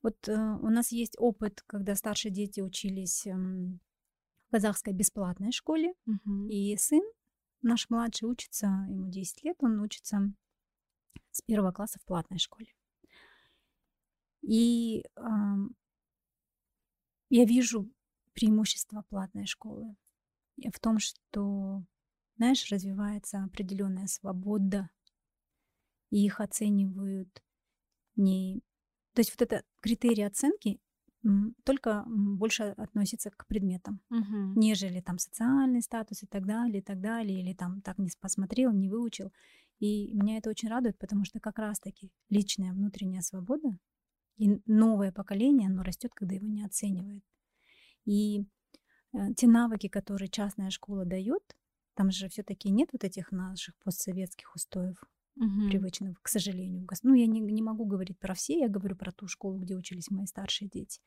вот э, у нас есть опыт, когда старшие дети учились э, в казахской бесплатной школе, угу. и сын наш младший учится, ему 10 лет, он учится с первого класса в платной школе. И э, я вижу преимущество платной школы в том, что, знаешь, развивается определенная свобода, и их оценивают не... То есть вот это критерий оценки только больше относится к предметам, угу. нежели там социальный статус и так далее, и так далее, или там так не посмотрел, не выучил. И меня это очень радует, потому что как раз-таки личная внутренняя свобода и новое поколение, оно растет, когда его не оценивает. И э, те навыки, которые частная школа дает, там же все-таки нет вот этих наших постсоветских устоев угу. привычных, к сожалению. Ну, я не, не могу говорить про все, я говорю про ту школу, где учились мои старшие дети.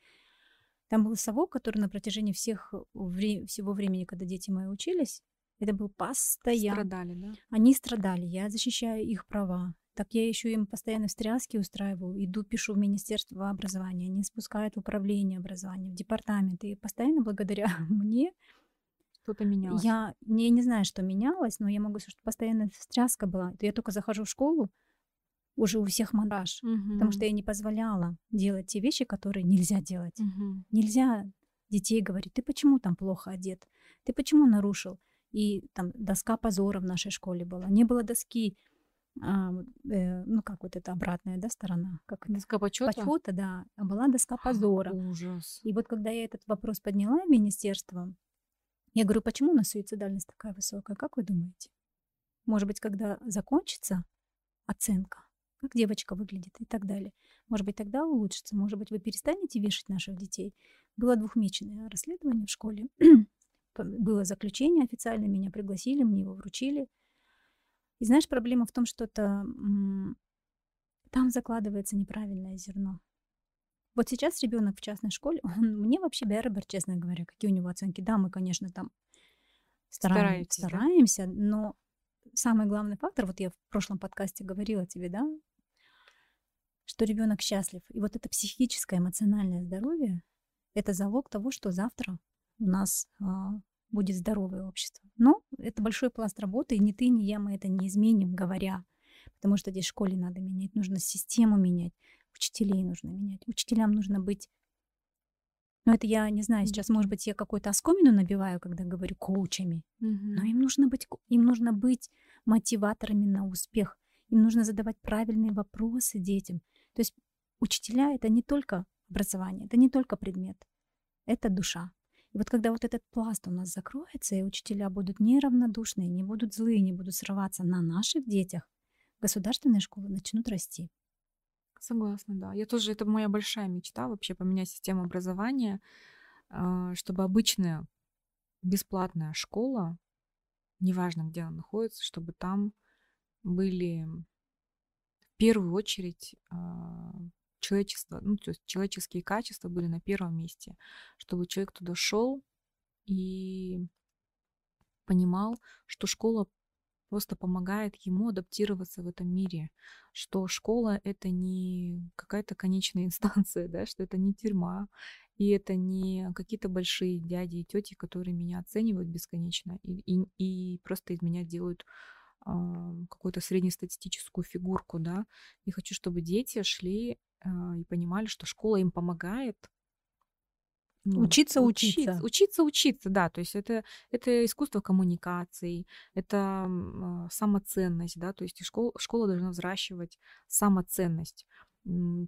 Там был совок, который на протяжении всех, вре- всего времени, когда дети мои учились, это был постоянно. Страдали, да? Они страдали, я защищаю их права. Так я еще им постоянно встряски устраиваю, иду, пишу в Министерство образования, они спускают в управление образования, в департамент. И постоянно благодаря [LAUGHS] мне что-то менялось. Я не, не знаю, что менялось, но я могу сказать, что постоянно встряска была. Я только захожу в школу, уже у всех монтаж, угу. потому что я не позволяла делать те вещи, которые нельзя делать. Угу. Нельзя детей говорить, ты почему там плохо одет, ты почему нарушил и там доска позора в нашей школе была. Не было доски, а, э, ну как вот эта обратная да, сторона. Как доска почета? Почета, да. А была доска позора. Ужас. И вот когда я этот вопрос подняла в министерство, я говорю, почему у нас суицидальность такая высокая? Как вы думаете? Может быть, когда закончится оценка, как девочка выглядит и так далее. Может быть, тогда улучшится. Может быть, вы перестанете вешать наших детей. Было двухмесячное расследование в школе было заключение официально, меня пригласили, мне его вручили. И знаешь, проблема в том, что это, там закладывается неправильное зерно. Вот сейчас ребенок в частной школе, [LAUGHS] он, мне вообще бербер, честно говоря, какие у него оценки. Да, мы, конечно, там стараем, стараемся, да? но самый главный фактор, вот я в прошлом подкасте говорила тебе, да, что ребенок счастлив. И вот это психическое, эмоциональное здоровье, это залог того, что завтра у нас а, будет здоровое общество. Но это большой пласт работы, и ни ты, ни я мы это не изменим, говоря. Потому что здесь в школе надо менять, нужно систему менять, учителей нужно менять. Учителям нужно быть ну, это я не знаю, сейчас, может быть, я какую-то оскомину набиваю, когда говорю коучами. Угу. Но им нужно быть, им нужно быть мотиваторами на успех. Им нужно задавать правильные вопросы детям. То есть учителя это не только образование, это не только предмет, это душа. И вот когда вот этот пласт у нас закроется, и учителя будут неравнодушные, не будут злые, не будут срываться на наших детях, государственные школы начнут расти. Согласна, да. Я тоже, это моя большая мечта вообще поменять систему образования, а, чтобы обычная бесплатная школа, неважно, где она находится, чтобы там были в первую очередь а, человечество, ну, то есть человеческие качества были на первом месте, чтобы человек туда шел и понимал, что школа просто помогает ему адаптироваться в этом мире, что школа — это не какая-то конечная инстанция, [LAUGHS] да, что это не тюрьма, и это не какие-то большие дяди и тети, которые меня оценивают бесконечно и, и, и просто из меня делают э, какую-то среднестатистическую фигурку, да. И хочу, чтобы дети шли и понимали, что школа им помогает ну, учиться, учиться. Учиться, учиться, учиться, да. То есть это, это искусство коммуникации, это э, самоценность, да. То есть школа, школа должна взращивать самоценность.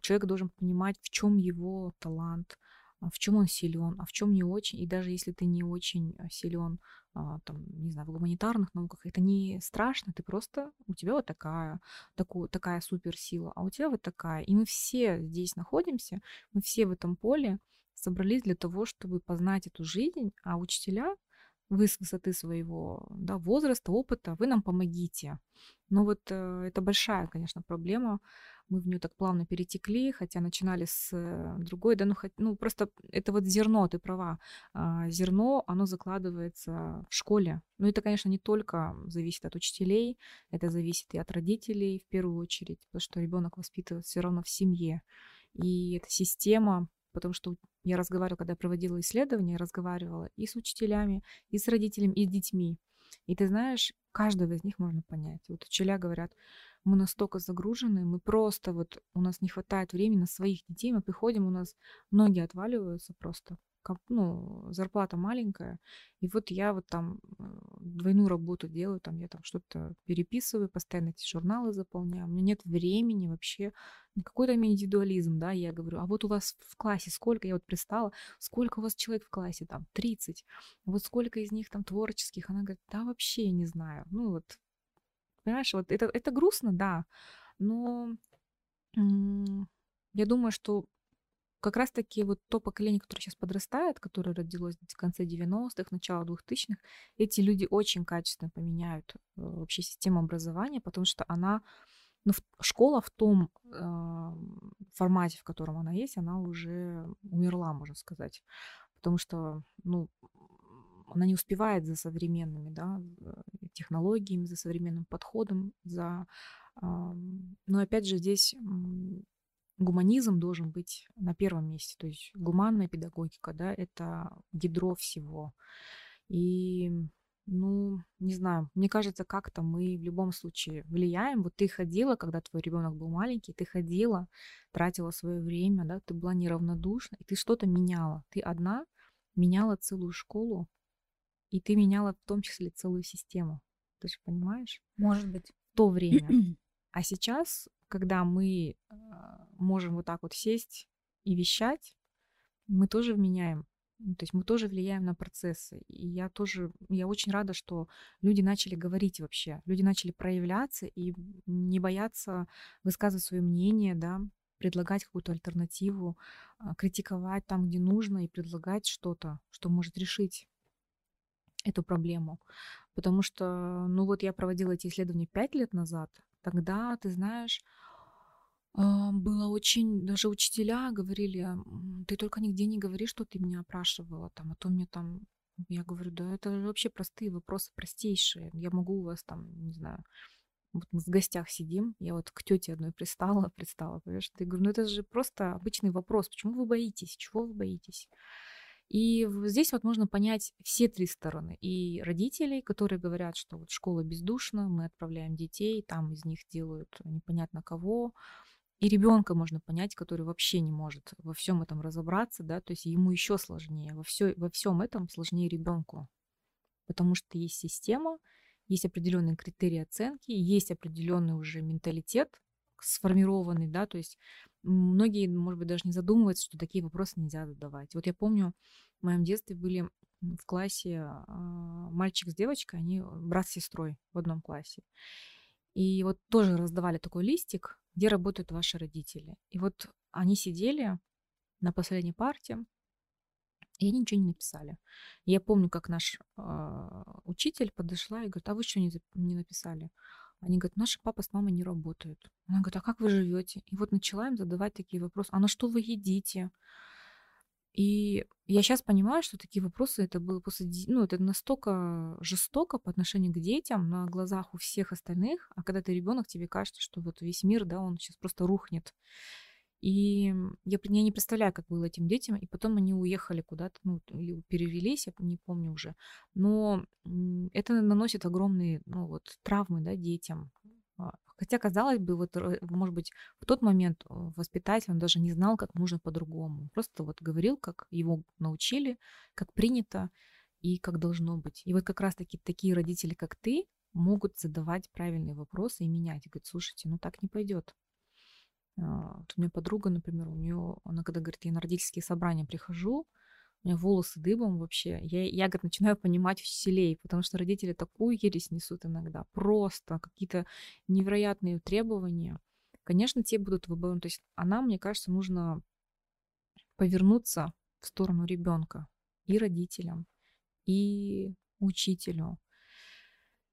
Человек должен понимать, в чем его талант, а, в чем он силен, а в чем не очень. И даже если ты не очень а, силен, а, там, не знаю, в гуманитарных науках, это не страшно, ты просто, у тебя вот такая, такую, такая суперсила, а у тебя вот такая. И мы все здесь находимся, мы все в этом поле, собрались для того, чтобы познать эту жизнь, а учителя, вы с высоты своего да, возраста, опыта, вы нам помогите. Но вот э, это большая, конечно, проблема. Мы в нее так плавно перетекли, хотя начинали с э, другой, да, ну, хоть, ну просто это вот зерно, ты права. Э, зерно, оно закладывается в школе. Но это, конечно, не только зависит от учителей, это зависит и от родителей в первую очередь, потому что ребенок воспитывается все равно в семье. И эта система потому что я разговаривала, когда я проводила исследования, я разговаривала и с учителями, и с родителями, и с детьми. И ты знаешь, каждого из них можно понять. Вот учителя говорят, мы настолько загружены, мы просто вот, у нас не хватает времени на своих детей, мы приходим, у нас ноги отваливаются просто ну, зарплата маленькая, и вот я вот там э, двойную работу делаю, там я там что-то переписываю, постоянно эти журналы заполняю, у меня нет времени вообще, какой-то индивидуализм, да, я говорю, а вот у вас в классе сколько, я вот пристала, сколько у вас человек в классе, там, 30, вот сколько из них там творческих, она говорит, да, вообще не знаю, ну вот, понимаешь, вот это, это грустно, да, но я думаю, что как раз-таки вот то поколение, которое сейчас подрастает, которое родилось в конце 90-х, начало 2000-х, эти люди очень качественно поменяют э, вообще систему образования, потому что она, ну, школа в том э, формате, в котором она есть, она уже умерла, можно сказать. Потому что, ну, она не успевает за современными да, технологиями, за современным подходом, за... Но опять же здесь гуманизм должен быть на первом месте. То есть гуманная педагогика, да, это ядро всего. И, ну, не знаю, мне кажется, как-то мы в любом случае влияем. Вот ты ходила, когда твой ребенок был маленький, ты ходила, тратила свое время, да, ты была неравнодушна, и ты что-то меняла. Ты одна меняла целую школу, и ты меняла в том числе целую систему. Ты же понимаешь? Может быть. В то время. [CLEARS THROAT] А сейчас когда мы а, можем вот так вот сесть и вещать, мы тоже меняем. Ну, то есть мы тоже влияем на процессы. И я тоже, я очень рада, что люди начали говорить вообще, люди начали проявляться и не бояться высказывать свое мнение, да, предлагать какую-то альтернативу, а, критиковать там, где нужно, и предлагать что-то, что может решить эту проблему. Потому что, ну вот я проводила эти исследования пять лет назад, тогда, ты знаешь, а, было очень, даже учителя говорили, ты только нигде не говори, что ты меня опрашивала, там, а то мне там, я говорю, да это вообще простые вопросы, простейшие, я могу у вас там, не знаю, вот мы в гостях сидим, я вот к тете одной пристала, [LAUGHS] пристала, понимаешь, ты говорю, ну это же просто обычный вопрос, почему вы боитесь, чего вы боитесь? И здесь вот можно понять все три стороны. И родителей, которые говорят, что вот школа бездушна, мы отправляем детей, там из них делают непонятно кого, и ребенка можно понять, который вообще не может во всем этом разобраться, да, то есть ему еще сложнее. Во, все, во всем этом сложнее ребенку. Потому что есть система, есть определенные критерии оценки, есть определенный уже менталитет сформированный, да, то есть многие, может быть, даже не задумываются, что такие вопросы нельзя задавать. Вот я помню, в моем детстве были в классе а, мальчик с девочкой, они брат с сестрой в одном классе. И вот тоже раздавали такой листик, где работают ваши родители. И вот они сидели на последней партии, и они ничего не написали. Я помню, как наш э, учитель подошла и говорит, а вы что не, не написали? Они говорят, наши папа с мамой не работают. Она говорит, а как вы живете? И вот начала им задавать такие вопросы. А на что вы едите? И я сейчас понимаю, что такие вопросы это было после, ну, это настолько жестоко по отношению к детям на глазах у всех остальных, а когда ты ребенок, тебе кажется, что вот весь мир, да, он сейчас просто рухнет. И я, я не представляю, как было этим детям. И потом они уехали куда-то, ну, или перевелись, я не помню уже. Но это наносит огромные, ну, вот, травмы, да, детям. А, хотя, казалось бы, вот, может быть, в тот момент э, воспитатель, он даже не знал, как нужно по-другому. Просто вот говорил, как его научили, как принято и как должно быть. И вот как раз-таки такие родители, как ты, могут задавать правильные вопросы и менять. И говорить, слушайте, ну так не пойдет. А, вот у меня подруга, например, у нее, она когда говорит, я на родительские собрания прихожу, у меня волосы дыбом вообще. Я, я говорит, начинаю понимать веселей, потому что родители такую ересь несут иногда. Просто какие-то невероятные требования. Конечно, те будут выбором. То есть она, мне кажется, нужно повернуться в сторону ребенка и родителям, и учителю.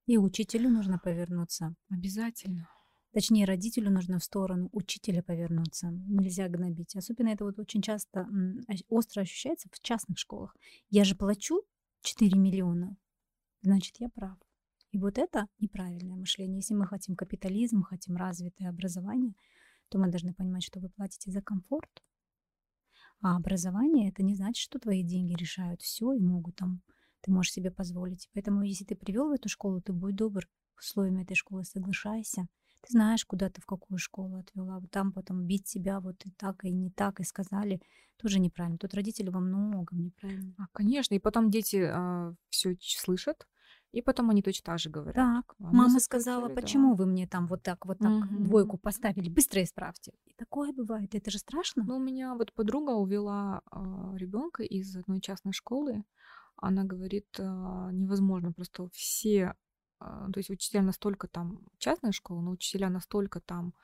И учителю нужно повернуться. Обязательно. Точнее, родителю нужно в сторону учителя повернуться. Нельзя гнобить. Особенно это вот очень часто остро ощущается в частных школах. Я же плачу 4 миллиона, значит, я прав. И вот это неправильное мышление. Если мы хотим капитализм, хотим развитое образование, то мы должны понимать, что вы платите за комфорт. А образование это не значит, что твои деньги решают все и могут там, ты можешь себе позволить. Поэтому, если ты привел в эту школу, ты будь добр к условиям этой школы, соглашайся ты знаешь, куда ты в какую школу отвела. Вот там потом бить себя вот и так, и не так, и сказали. Тоже неправильно. Тут родители во многом неправильно. А, конечно. И потом дети а, все слышат, и потом они точно так же говорят. Так, а мама сказала, почему да. вы мне там вот так, вот так угу. двойку поставили, быстро исправьте. И такое бывает, это же страшно. Ну, у меня вот подруга увела э, ребенка из одной частной школы. Она говорит, э, невозможно, просто все а, то есть учителя настолько там, частная школа, но учителя настолько там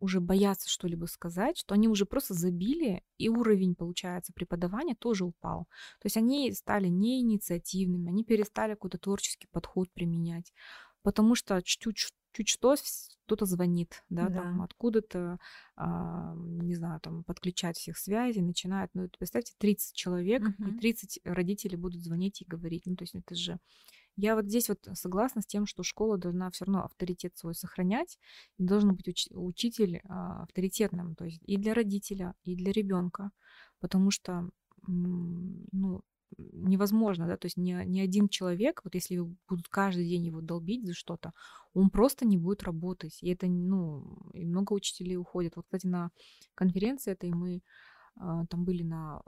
уже боятся что-либо сказать, что они уже просто забили, и уровень, получается, преподавания тоже упал. То есть они стали неинициативными, они перестали какой-то творческий подход применять, потому что чуть-чуть чуть что кто-то звонит, да, да. там откуда-то, а, не знаю, там подключать всех связей, начинают, ну, представьте, 30 человек, угу. и 30 родителей будут звонить и говорить, ну, то есть это же я вот здесь вот согласна с тем, что школа должна все равно авторитет свой сохранять, и должен быть уч- учитель а, авторитетным, то есть и для родителя, и для ребенка, потому что ну, невозможно, да, то есть ни, ни один человек, вот если будут каждый день его долбить за что-то, он просто не будет работать. И это, ну, и много учителей уходят. Вот, кстати, на конференции этой мы а, там были на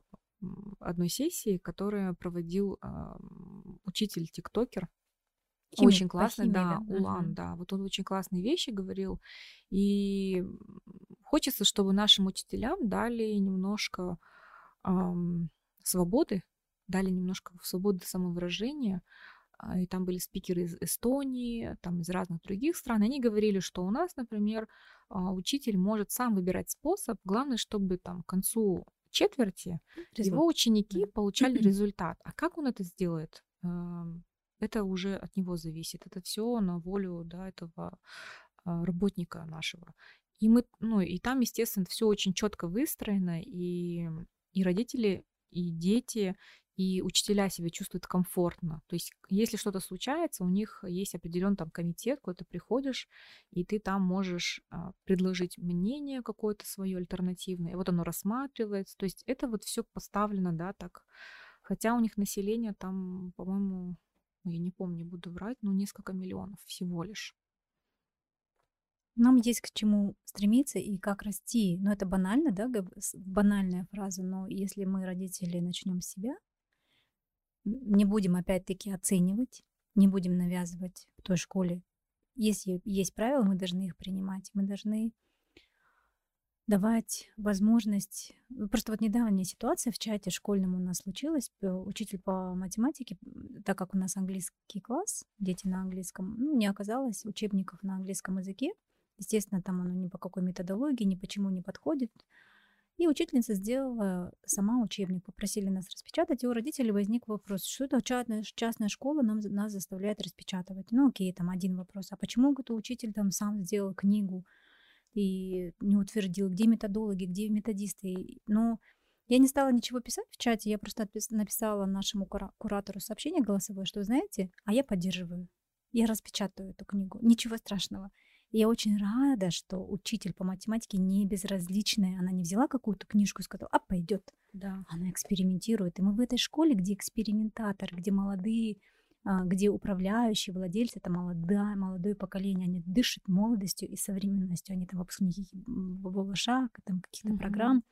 одной сессии, которую проводил э, учитель тиктокер. Химик, очень классный, химии, да, да, Улан, угу. да. Вот он очень классные вещи говорил. И хочется, чтобы нашим учителям дали немножко эм, свободы, дали немножко свободы самовыражения. И там были спикеры из Эстонии, там из разных других стран. Они говорили, что у нас, например, а, учитель может сам выбирать способ. Главное, чтобы там к концу четверти Результат. его ученики получали результат. А как он это сделает? Это уже от него зависит. Это все на волю да, этого а, работника нашего. И мы, ну, и там, естественно, все очень четко выстроено, и, и родители, и дети, и учителя себя чувствуют комфортно. То есть, если что-то случается, у них есть определенный там комитет, куда ты приходишь, и ты там можешь а, предложить мнение какое-то свое альтернативное, и вот оно рассматривается. То есть это вот все поставлено, да, так. Хотя у них население там, по-моему, ну, я не помню, буду врать, но несколько миллионов всего лишь. Нам есть к чему стремиться и как расти. Но это банально, да, банальная фраза, но если мы, родители, начнем с себя, не будем опять-таки оценивать, не будем навязывать в той школе. Если есть правила, мы должны их принимать. Мы должны давать возможность... Ну, просто вот недавняя ситуация в чате школьном у нас случилась. Учитель по математике, так как у нас английский класс, дети на английском, ну, не оказалось учебников на английском языке. Естественно, там оно ни по какой методологии, ни почему не подходит. И учительница сделала сама учебник, попросили нас распечатать, и у родителей возник вопрос, что это частная, частная школа нам, нас заставляет распечатывать. Ну окей, там один вопрос, а почему это учитель там сам сделал книгу и не утвердил, где методологи, где методисты. Но Я не стала ничего писать в чате, я просто написала нашему куратору сообщение голосовое, что, знаете, а я поддерживаю. Я распечатаю эту книгу. Ничего страшного. И я очень рада, что учитель по математике не безразличная. Она не взяла какую-то книжку и сказала, а пойдет. Да. Она экспериментирует. И мы в этой школе, где экспериментатор, где молодые, а, где управляющие, владельцы, это молодое, молодое поколение, они дышат молодостью и современностью. Они там выпускники ВВШ, там каких-то угу. программ.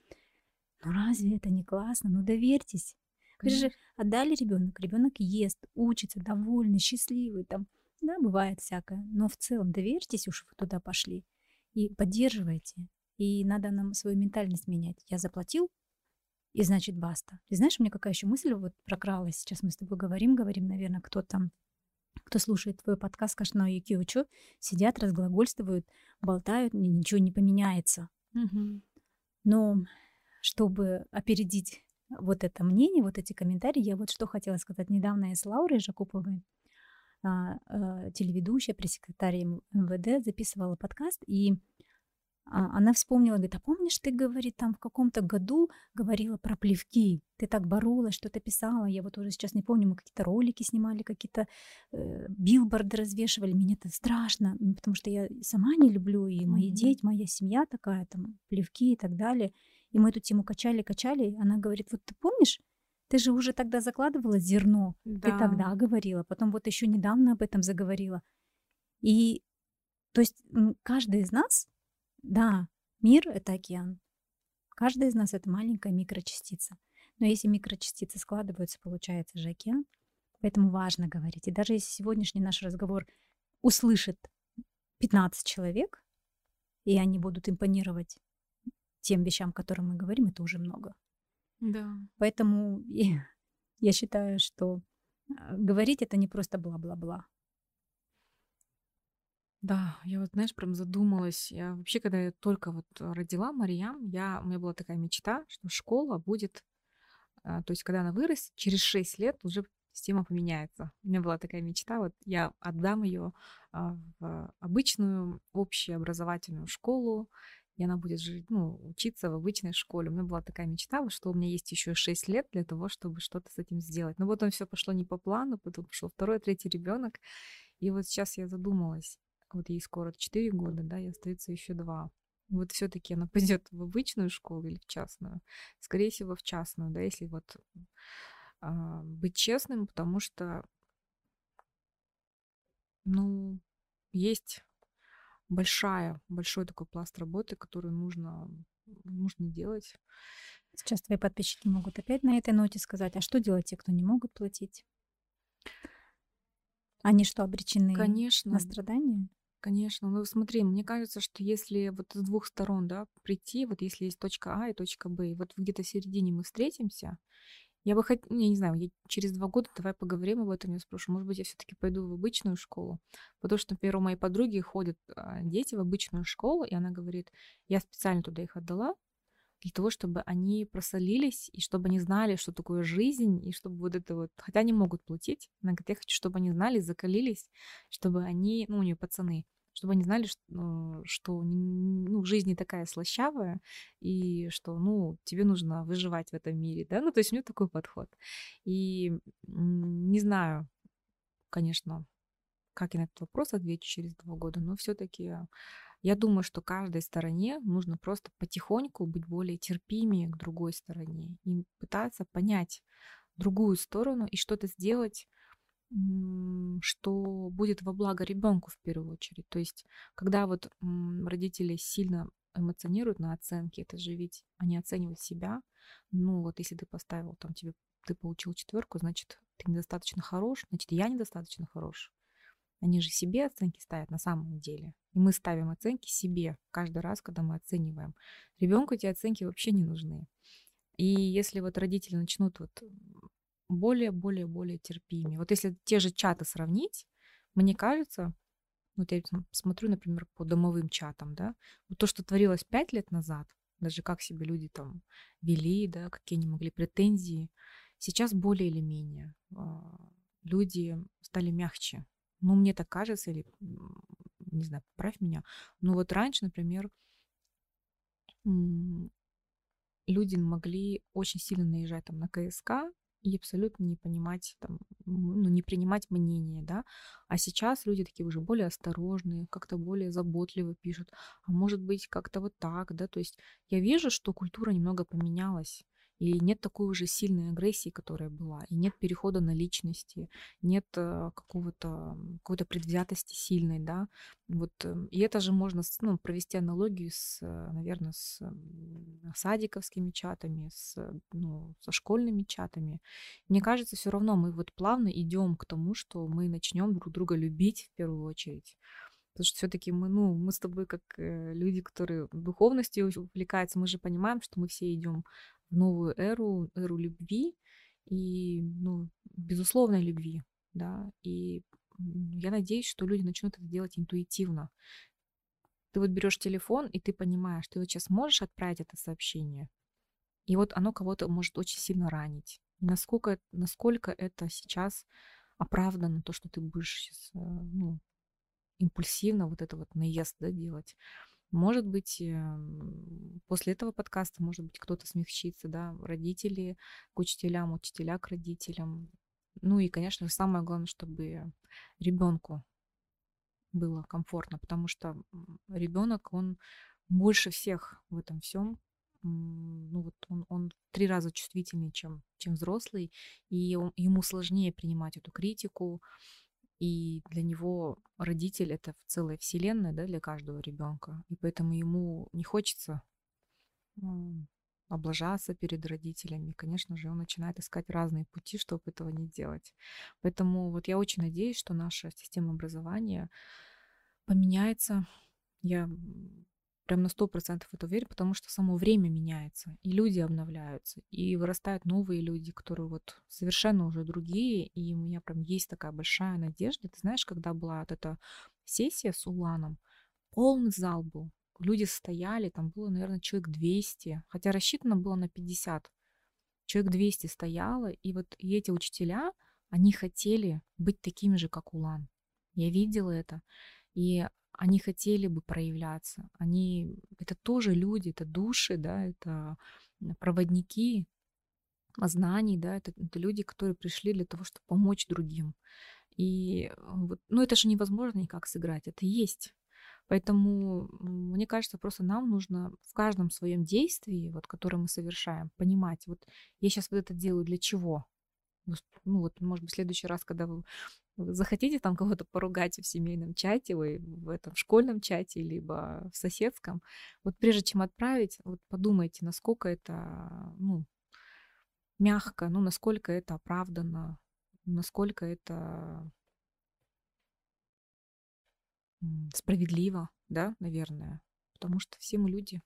Ну разве это не классно? Ну доверьтесь. Вы же отдали ребенок, ребенок ест, учится, довольный, счастливый, там да, бывает всякое. Но в целом доверьтесь уж вы туда пошли и поддерживайте. И надо нам свою ментальность менять. Я заплатил, и значит баста. Ты знаешь, у меня какая еще мысль вот прокралась. Сейчас мы с тобой говорим, говорим, наверное, кто там, кто слушает твой подкаст «Кашно и Киучу», сидят, разглагольствуют, болтают, ничего не поменяется. Угу. Но чтобы опередить вот это мнение, вот эти комментарии, я вот что хотела сказать. Недавно я с Лаурой Жакуповой телеведущая, пресс-секретарь МВД, записывала подкаст, и а, она вспомнила, говорит, а помнишь, ты, говорит, там в каком-то году говорила про плевки, ты так боролась, что-то писала, я вот уже сейчас не помню, мы какие-то ролики снимали, какие-то э, билборды развешивали, мне это страшно, потому что я сама не люблю, и мои mm-hmm. дети, моя семья такая, там, плевки и так далее, и мы эту тему качали, качали, она говорит, вот ты помнишь, ты же уже тогда закладывала зерно. Да. Ты тогда говорила, потом вот еще недавно об этом заговорила. И то есть каждый из нас, да, мир — это океан. Каждый из нас — это маленькая микрочастица. Но если микрочастицы складываются, получается же океан. Поэтому важно говорить. И даже если сегодняшний наш разговор услышит 15 человек, и они будут импонировать тем вещам, о которых мы говорим, это уже много. Да. Поэтому [LAUGHS] я считаю, что а, говорить это не просто бла-бла-бла. Да, я вот, знаешь, прям задумалась. Я вообще, когда я только вот родила Мариям, я, у меня была такая мечта, что школа будет, а, то есть когда она вырастет, через 6 лет уже система поменяется. У меня была такая мечта, вот я отдам ее а, в обычную общеобразовательную школу, и она будет жить, ну, учиться в обычной школе. У меня была такая мечта, что у меня есть еще 6 лет для того, чтобы что-то с этим сделать. Но вот он все пошло не по плану, потом пошел второй, третий ребенок. И вот сейчас я задумалась, вот ей скоро 4 года, да, и остается еще 2. Вот все-таки она [LAUGHS] пойдет в обычную школу или в частную? Скорее всего, в частную, да, если вот а, быть честным, потому что, ну, есть большая, большой такой пласт работы, который нужно, нужно делать. Сейчас твои подписчики могут опять на этой ноте сказать, а что делать те, кто не могут платить? Они что, обречены Конечно. на страдания? Конечно. Ну, смотри, мне кажется, что если вот с двух сторон, да, прийти, вот если есть точка А и точка Б, и вот где-то в середине мы встретимся, я бы хотела, я не знаю, я через два года давай поговорим об этом, я спрошу, может быть, я все-таки пойду в обычную школу, потому что, например, у моей подруги ходят а, дети в обычную школу, и она говорит, я специально туда их отдала, для того, чтобы они просолились, и чтобы они знали, что такое жизнь, и чтобы вот это вот, хотя они могут платить, она говорит, я хочу, чтобы они знали, закалились, чтобы они, ну, у нее пацаны, чтобы они знали, что, ну, что ну, жизнь не такая слащавая, и что, ну, тебе нужно выживать в этом мире, да, ну, то есть у нее такой подход. И не знаю, конечно, как я на этот вопрос отвечу через два года, но все-таки я думаю, что каждой стороне нужно просто потихоньку быть более терпимее к другой стороне и пытаться понять другую сторону и что-то сделать что будет во благо ребенку в первую очередь. То есть, когда вот родители сильно эмоционируют на оценке, это же ведь они оценивают себя. Ну вот если ты поставил там тебе, ты получил четверку, значит ты недостаточно хорош, значит я недостаточно хорош. Они же себе оценки ставят на самом деле. И мы ставим оценки себе каждый раз, когда мы оцениваем. Ребенку эти оценки вообще не нужны. И если вот родители начнут вот более, более, более терпимее. Вот если те же чаты сравнить, мне кажется, вот я смотрю, например, по домовым чатам, да, вот то, что творилось пять лет назад, даже как себе люди там вели, да, какие они могли претензии, сейчас более или менее а, люди стали мягче. Ну, мне так кажется, или, не знаю, поправь меня, но вот раньше, например, люди могли очень сильно наезжать там на КСК и абсолютно не понимать, там, ну, не принимать мнение, да. А сейчас люди такие уже более осторожные, как-то более заботливо пишут. А может быть, как-то вот так, да. То есть я вижу, что культура немного поменялась. И нет такой уже сильной агрессии, которая была. И нет перехода на личности, нет э, какого-то, какой-то предвзятости сильной, да. Вот, эм, и это же можно ну, провести аналогию с, э, наверное, с садиковскими чатами, с, ну, со школьными чатами. Мне кажется, все равно мы вот плавно идем к тому, что мы начнем друг друга любить в первую очередь. Потому что все-таки мы, ну, мы с тобой как э, люди, которые духовностью увлекаются, мы же понимаем, что мы все идем в новую эру, эру любви и, ну, безусловной любви, да, и я надеюсь, что люди начнут это делать интуитивно. Ты вот берешь телефон, и ты понимаешь, ты вот сейчас можешь отправить это сообщение, и вот оно кого-то может очень сильно ранить. И насколько, насколько это сейчас оправдано, то, что ты будешь сейчас, э, ну, импульсивно вот это вот наезд да, делать. Может быть, эм, после этого подкаста, может быть, кто-то смягчится, да, родители к учителям, учителя к родителям. Ну и, конечно, самое главное, чтобы ребенку было комфортно, потому что ребенок, он больше всех в этом всем, ну вот он, он три раза чувствительнее, чем, чем взрослый, и он, ему сложнее принимать эту критику, и для него родитель это целая вселенная, да, для каждого ребенка. И поэтому ему не хочется облажаться перед родителями. Конечно же, он начинает искать разные пути, чтобы этого не делать. Поэтому вот я очень надеюсь, что наша система образования поменяется. Я прям на сто процентов это уверен, потому что само время меняется, и люди обновляются, и вырастают новые люди, которые вот совершенно уже другие, и у меня прям есть такая большая надежда. Ты знаешь, когда была вот эта сессия с Уланом, полный зал был, люди стояли, там было, наверное, человек 200, хотя рассчитано было на 50. Человек 200 стояло, и вот и эти учителя, они хотели быть такими же, как Улан. Я видела это. И они хотели бы проявляться. Они, это тоже люди, это души, да, это проводники знаний, да, это, это люди, которые пришли для того, чтобы помочь другим. И вот, ну это же невозможно никак сыграть, это есть. Поэтому мне кажется, просто нам нужно в каждом своем действии, вот, которое мы совершаем, понимать, вот я сейчас вот это делаю для чего, ну вот, может быть, в следующий раз, когда вы захотите там кого-то поругать в семейном чате, вы в этом школьном чате, либо в соседском, вот прежде чем отправить, вот подумайте, насколько это, ну, мягко, ну, насколько это оправдано, насколько это справедливо, да, наверное, потому что все мы люди.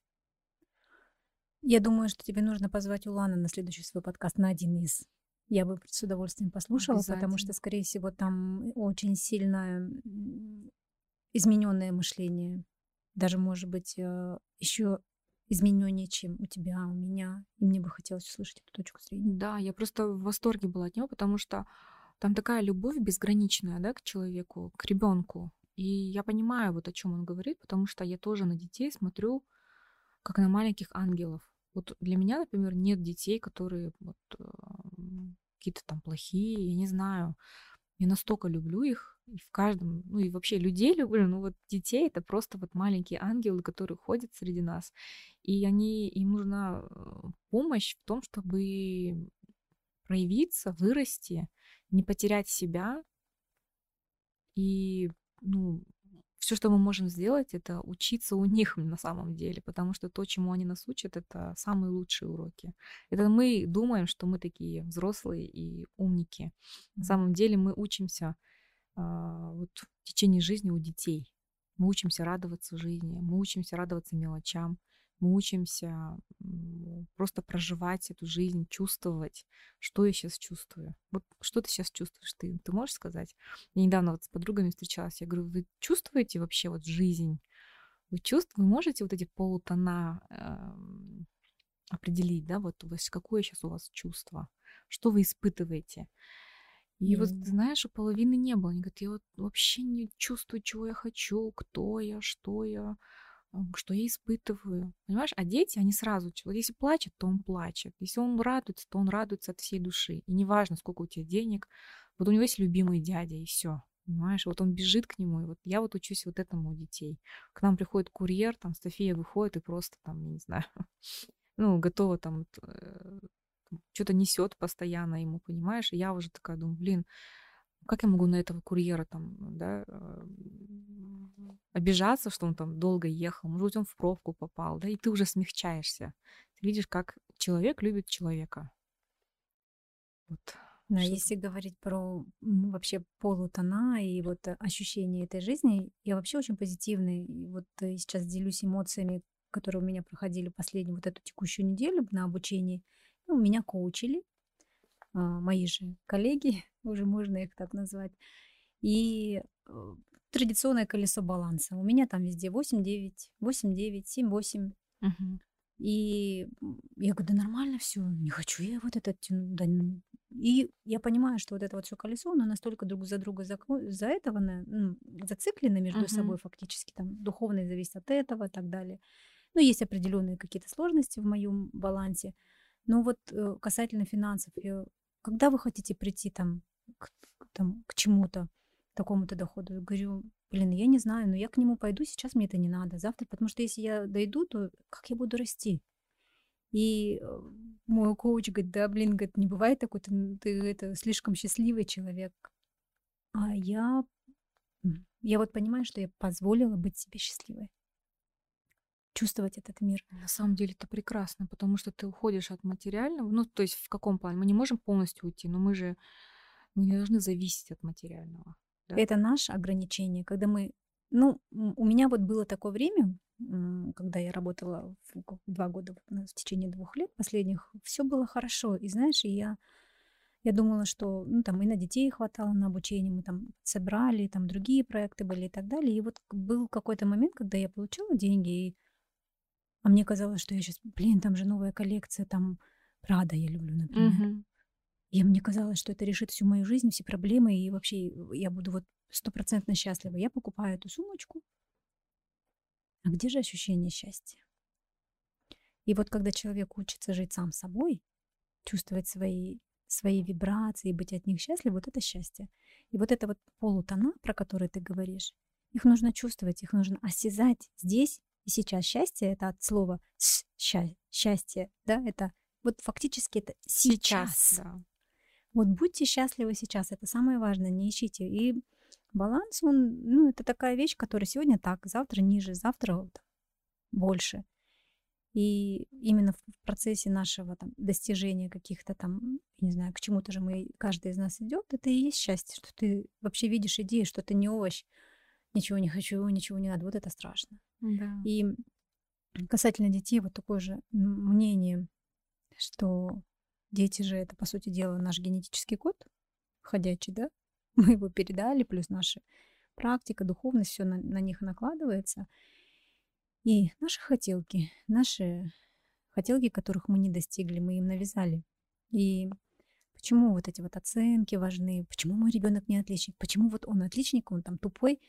Я думаю, что тебе нужно позвать Улана на следующий свой подкаст на один из я бы с удовольствием послушала, потому что, скорее всего, там очень сильно измененное мышление. Даже, может быть, э, еще измененнее, чем у тебя, у меня. И мне бы хотелось услышать эту точку зрения. Да, я просто в восторге была от него, потому что там такая любовь безграничная, да, к человеку, к ребенку. И я понимаю, вот о чем он говорит, потому что я тоже на детей смотрю как на маленьких ангелов. Вот для меня, например, нет детей, которые вот, э, какие-то там плохие, я не знаю. Я настолько люблю их, и в каждом, ну и вообще людей люблю, ну вот детей это просто вот маленькие ангелы, которые ходят среди нас, и они, им нужна э, помощь в том, чтобы проявиться, вырасти, не потерять себя и ну, все, что мы можем сделать, это учиться у них [LAUGHS] на самом деле, потому что то, чему они нас учат, это самые лучшие уроки. Это мы думаем, что мы такие взрослые и умники. На самом деле мы учимся а, вот, в течение жизни у детей. Мы учимся радоваться жизни, мы учимся радоваться мелочам, мы учимся просто проживать эту жизнь, чувствовать, что я сейчас чувствую. Вот что ты сейчас чувствуешь, ты, ты можешь сказать? Я недавно вот с подругами встречалась, я говорю, вы чувствуете вообще вот жизнь? Вы чувствуете, вы можете вот эти полутона э, определить, да, вот какое сейчас у вас чувство, что вы испытываете? И mm. вот, знаешь, у половины не было. Они говорят, я вот вообще не чувствую, чего я хочу, кто я, что я что я испытываю. Понимаешь? А дети, они сразу, вот если плачет, то он плачет. Если он радуется, то он радуется от всей души. И неважно, сколько у тебя денег, вот у него есть любимый дядя, и все. Понимаешь, вот он бежит к нему, и вот я вот учусь вот этому у детей. К нам приходит курьер, там София выходит и просто там, не знаю, [LAUGHS] ну, готова там э, что-то несет постоянно ему, понимаешь? И я уже такая думаю, блин, как я могу на этого курьера там, да, обижаться, что он там долго ехал, может быть, он в пробку попал, да, и ты уже смягчаешься. Ты видишь, как человек любит человека. Вот. Да, что если говорить про вообще полутона и вот ощущение этой жизни, я вообще очень позитивный. И вот э, сейчас делюсь эмоциями, которые у меня проходили последнюю вот эту текущую неделю на обучении. Ну, меня коучили, мои же коллеги, [LAUGHS] уже можно их так назвать. И э, традиционное колесо баланса. У меня там везде 8-9, 8-9, 7-8. Угу. И я говорю, да нормально все, не хочу я вот это тяну. Да. И я понимаю, что вот это вот все колесо, оно настолько друг за друга за, за этого ну, зациклено между uh собой фактически, там духовное зависит от этого и так далее. Ну, есть определенные какие-то сложности в моем балансе. Но вот э, касательно финансов, я, когда вы хотите прийти там к, там, к чему-то, такому-то доходу. Я говорю, блин, я не знаю, но я к нему пойду, сейчас мне это не надо, завтра, потому что если я дойду, то как я буду расти? И э, мой коуч говорит, да, блин, говорит, не бывает такой, ты, ты это слишком счастливый человек. А я, я вот понимаю, что я позволила быть себе счастливой чувствовать этот мир. На самом деле это прекрасно, потому что ты уходишь от материального. Ну, то есть в каком плане? Мы не можем полностью уйти, но мы же мы не должны зависеть от материального. Да? Это наше ограничение, когда мы... Ну, у меня вот было такое время, когда я работала два года, в течение двух лет последних, все было хорошо. И знаешь, я, я думала, что ну, там и на детей хватало на обучение, мы там собрали, там другие проекты были и так далее. И вот был какой-то момент, когда я получила деньги, и... а мне казалось, что я сейчас, блин, там же новая коллекция, там Прада я люблю, например. Угу. И мне казалось, что это решит всю мою жизнь, все проблемы, и вообще я буду вот стопроцентно счастлива. Я покупаю эту сумочку. А где же ощущение счастья? И вот когда человек учится жить сам собой, чувствовать свои, свои вибрации, быть от них счастлив, вот это счастье. И вот это вот полутона, про которые ты говоришь, их нужно чувствовать, их нужно осязать здесь и сейчас. Счастье — это от слова счастье, да, это вот фактически это сейчас. сейчас да. Вот будьте счастливы сейчас, это самое важное, не ищите. И баланс, он, ну, это такая вещь, которая сегодня так, завтра ниже, завтра вот больше. И именно в процессе нашего там, достижения каких-то там, не знаю, к чему-то же мы, каждый из нас идет, это и есть счастье, что ты вообще видишь идею, что ты не овощ, ничего не хочу, ничего не надо. Вот это страшно. Да. И касательно детей, вот такое же мнение, что Дети же это, по сути дела, наш генетический код ходячий, да? [LAUGHS] Мы его передали, плюс наша практика, духовность, все на, на них накладывается. И наши хотелки, наши хотелки, которых мы не достигли, мы им навязали. И почему вот эти вот оценки важны, почему мой ребенок не отличник, почему вот он отличник, он там тупой,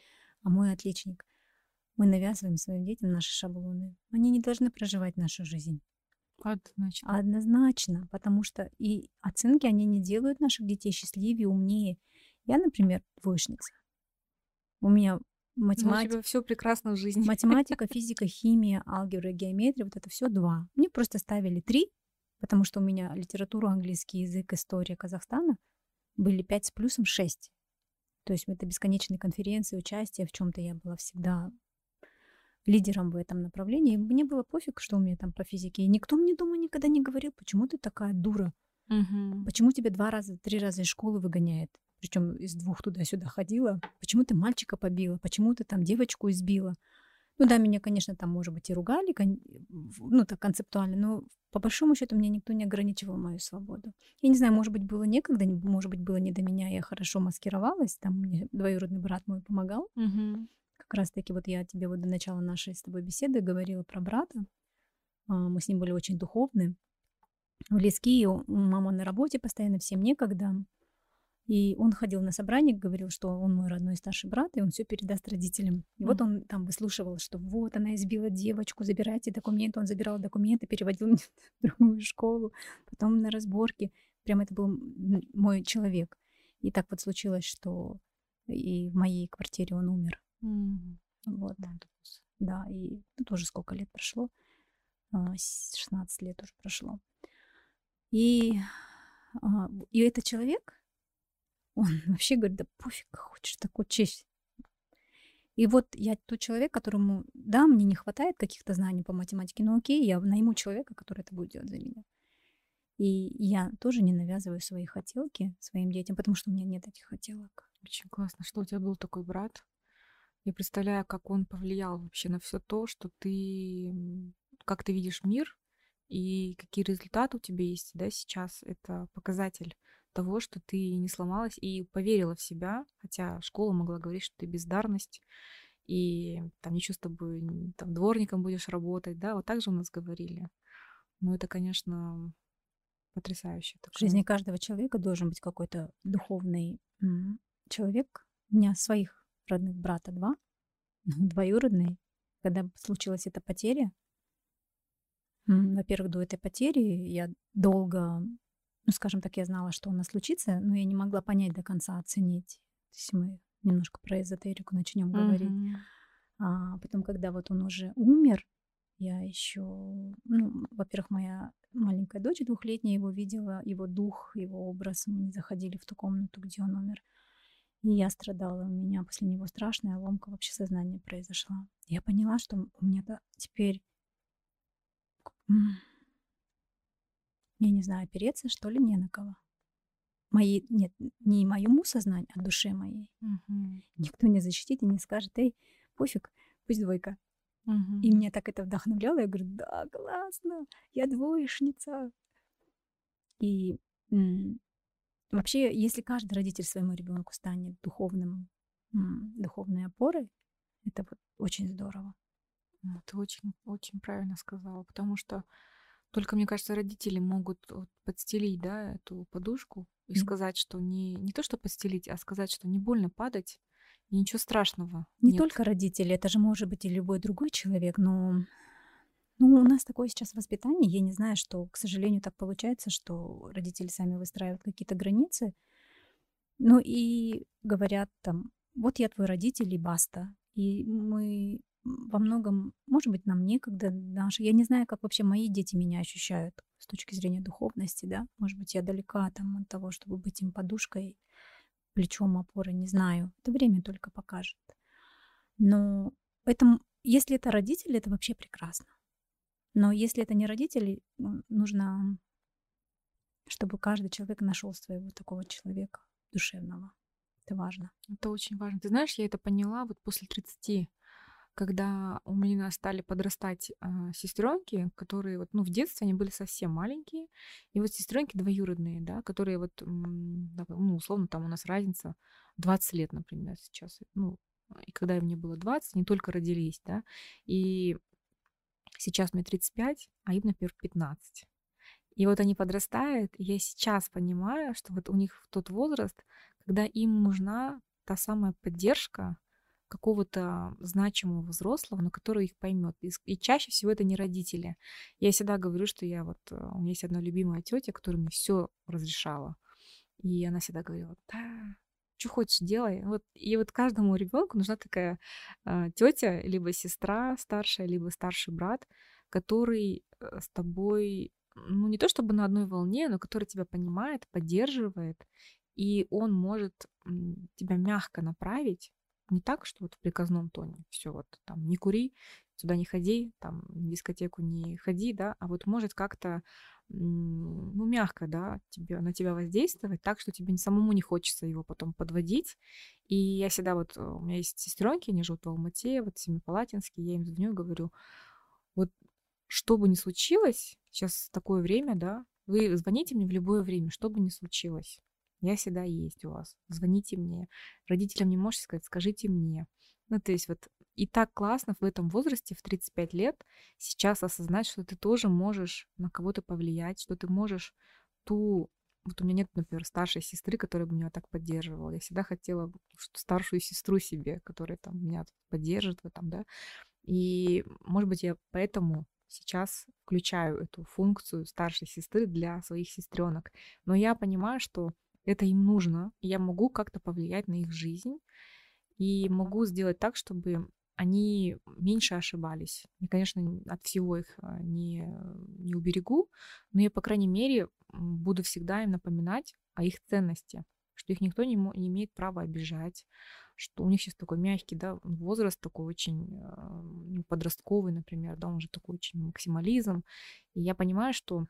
а мой отличник. Мы навязываем своим детям наши шаблоны. Они не должны проживать нашу жизнь. Однозначно. Однозначно, потому что и оценки, они не делают наших детей счастливее, умнее. Я, например, двоечница. У меня математика. Ну, все прекрасно в жизни. Математика, [LAUGHS] физика, химия, алгебра, геометрия, вот это все два. Мне просто ставили три, потому что у меня литература, английский язык, история Казахстана были пять с плюсом шесть. То есть это бесконечные конференции, участие в чем-то я была всегда лидером в этом направлении. И мне было пофиг, что у меня там по физике. И никто мне дома никогда не говорил, почему ты такая дура. Угу. Почему тебя два раза, три раза из школы выгоняет? Причем из двух туда-сюда ходила. Почему ты мальчика побила? Почему ты там девочку избила? Ну да, меня, конечно, там, может быть, и ругали, ну так концептуально, но по большому счету мне никто не ограничивал мою свободу. Я не знаю, может быть, было некогда, может быть, было не до меня, я хорошо маскировалась, там мне двоюродный брат мой помогал. Угу. Как раз-таки вот я тебе вот до начала нашей с тобой беседы говорила про брата. А, мы с ним были очень духовны, близкие. Мама на работе постоянно, всем некогда. И он ходил на собрание, говорил, что он мой родной старший брат, и он все передаст родителям. И mm. вот он там выслушивал, что вот она избила девочку, забирайте документы. Он забирал документы, переводил [LAUGHS] меня в другую школу, потом на разборки. Прям это был мой человек. И так вот случилось, что и в моей квартире он умер. Вот. Да, и ну, тоже сколько лет прошло. 16 а, лет уже прошло. И, а, и этот человек, он [LAUGHS] вообще говорит, да пофиг, хочешь такой честь. И вот я тот человек, которому, да, мне не хватает каких-то знаний по математике, но окей, я найму человека, который это будет делать за меня. И я тоже не навязываю свои хотелки своим детям, потому что у меня нет этих хотелок. Очень классно, что у тебя был такой брат. Я представляю, как он повлиял вообще на все то, что ты, как ты видишь мир и какие результаты у тебя есть, да, сейчас. Это показатель того, что ты не сломалась и поверила в себя, хотя школа могла говорить, что ты бездарность, и там ничего с тобой, там дворником будешь работать, да, вот так же у нас говорили. Но это, конечно, потрясающе. Такое. В жизни каждого человека должен быть какой-то духовный человек. У меня своих родных брата два, [LAUGHS] двоюродные. Когда случилась эта потеря, во-первых, до этой потери я долго ну, скажем так, я знала, что у нас случится, но я не могла понять до конца, оценить. То есть мы немножко про эзотерику начнем mm-hmm. говорить. А потом, когда вот он уже умер, я еще, ну, во-первых, моя маленькая дочь двухлетняя его видела, его дух, его образ. Мы не заходили в ту комнату, где он умер. И я страдала. У меня после него страшная ломка вообще сознания произошла. Я поняла, что у меня-то теперь я не знаю, опереться, что ли, не на кого. Мои, нет, не моему сознанию, а душе моей. Угу. Никто не защитит и не скажет, эй, пофиг, пусть двойка. Угу. И меня так это вдохновляло. Я говорю, да, классно, я двоечница. И м- вообще, если каждый родитель своему ребенку станет духовным, духовной опорой, это вот очень здорово. Ты очень, очень правильно сказала, потому что только, мне кажется, родители могут вот подстелить, да, эту подушку и mm. сказать, что не, не то, что подстелить, а сказать, что не больно падать, и ничего страшного. Не нет. только родители, это же может быть и любой другой человек, но ну, у нас такое сейчас воспитание, я не знаю, что, к сожалению, так получается, что родители сами выстраивают какие-то границы, ну и говорят там, вот я твой родитель и баста. И мы во многом, может быть, нам некогда наши. Я не знаю, как вообще мои дети меня ощущают с точки зрения духовности, да. Может быть, я далека там от того, чтобы быть им подушкой, плечом опоры, не знаю. Это время только покажет. Но это, если это родители, это вообще прекрасно. Но если это не родители, ну, нужно, чтобы каждый человек нашел своего такого человека душевного. Это важно. Это очень важно. Ты знаешь, я это поняла вот после 30 когда у меня стали подрастать а, сестренки, которые вот, ну, в детстве они были совсем маленькие, и вот сестренки двоюродные, да, которые вот, ну, условно, там у нас разница 20 лет, например, сейчас, ну, и когда мне было 20, не только родились, да, и сейчас мне 35, а им, например, 15. И вот они подрастают, и я сейчас понимаю, что вот у них тот возраст, когда им нужна та самая поддержка, какого-то значимого взрослого, но который их поймет. И, и чаще всего это не родители. Я всегда говорю, что я вот э, у меня есть одна любимая тетя, которая мне все разрешала. И она всегда говорила, да, что хочешь, делай. Вот, и вот каждому ребенку нужна такая э, тетя, либо сестра старшая, либо старший брат, который э, с тобой, ну не то чтобы на одной волне, но который тебя понимает, поддерживает, и он может тебя мягко направить не так, что вот в приказном тоне, все вот там не кури, сюда не ходи, там в дискотеку не ходи, да, а вот может как-то ну, мягко, да, тебе, на тебя воздействовать, так, что тебе самому не хочется его потом подводить. И я всегда вот, у меня есть сестренки, они живут в Алмате, вот Семипалатинске, я им звоню и говорю, вот что бы ни случилось, сейчас такое время, да, вы звоните мне в любое время, что бы ни случилось. Я всегда есть у вас. Звоните мне. Родителям не можете сказать, скажите мне. Ну, то есть вот и так классно в этом возрасте, в 35 лет, сейчас осознать, что ты тоже можешь на кого-то повлиять, что ты можешь ту вот у меня нет, например, старшей сестры, которая бы меня так поддерживала. Я всегда хотела старшую сестру себе, которая там меня поддержит в этом, да. И, может быть, я поэтому сейчас включаю эту функцию старшей сестры для своих сестренок. Но я понимаю, что это им нужно, и я могу как-то повлиять на их жизнь, и могу сделать так, чтобы они меньше ошибались. Я, конечно, от всего их а, не, не уберегу, но я, по крайней мере, буду всегда им напоминать о их ценности, что их никто не, не имеет права обижать, что у них сейчас такой мягкий, да, возраст такой очень а, подростковый, например, да, он же такой очень максимализм. И я понимаю, что